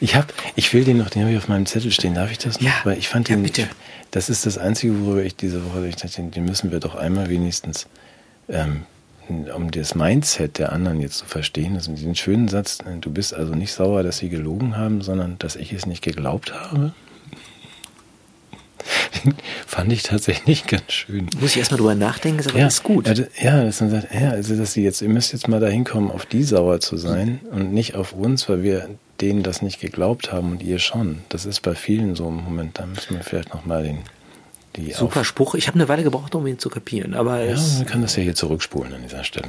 ich habe, ich will den noch, den habe ich auf meinem Zettel stehen. Darf ich das noch? Ja, Weil ich fand ja, den, bitte. das ist das Einzige, worüber ich diese Woche, ich dachte, den müssen wir doch einmal wenigstens ähm, um das Mindset der anderen jetzt zu verstehen, also diesen schönen Satz, du bist also nicht sauer, dass sie gelogen haben, sondern dass ich es nicht geglaubt habe. Fand ich tatsächlich ganz schön. Muss ich erstmal drüber nachdenken, ist aber ja, das ist gut. Ja, dass man sagt, ja, also dass sie jetzt, ihr müsst jetzt mal dahin kommen, auf die sauer zu sein und nicht auf uns, weil wir denen das nicht geglaubt haben und ihr schon. Das ist bei vielen so im Moment. Da müssen wir vielleicht nochmal den die Super Spruch. Ich habe eine Weile gebraucht, um ihn zu kapieren. Aber ja, man kann das ja hier zurückspulen an dieser Stelle.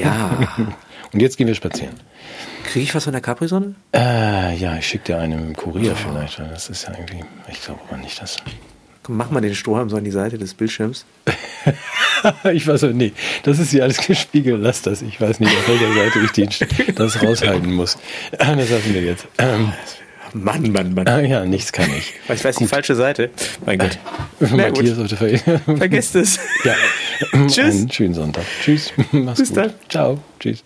Ja. Und jetzt gehen wir spazieren. Kriege ich was von der Capri-Sonne? Äh, ja, ich schicke dir einen im Kurier oh. vielleicht, das ist ja irgendwie, ich glaube aber nicht, dass... Komm, mach mal den Strohhalm so an die Seite des Bildschirms. ich weiß nicht, nee, das ist hier alles gespiegelt, lass das. Ich weiß nicht, auf welcher Seite ich den, das raushalten muss. Das lassen wir jetzt. Ähm, Mann, Mann, Mann. Ah, ja, nichts kann ich. Ich weiß Gut. die falsche Seite. Mein Gott. Matthias sollte ver Vergesst es. Ja. Tschüss. Einen schönen Sonntag. Tschüss. Mach's Bis gut. dann. Ciao. Tschüss.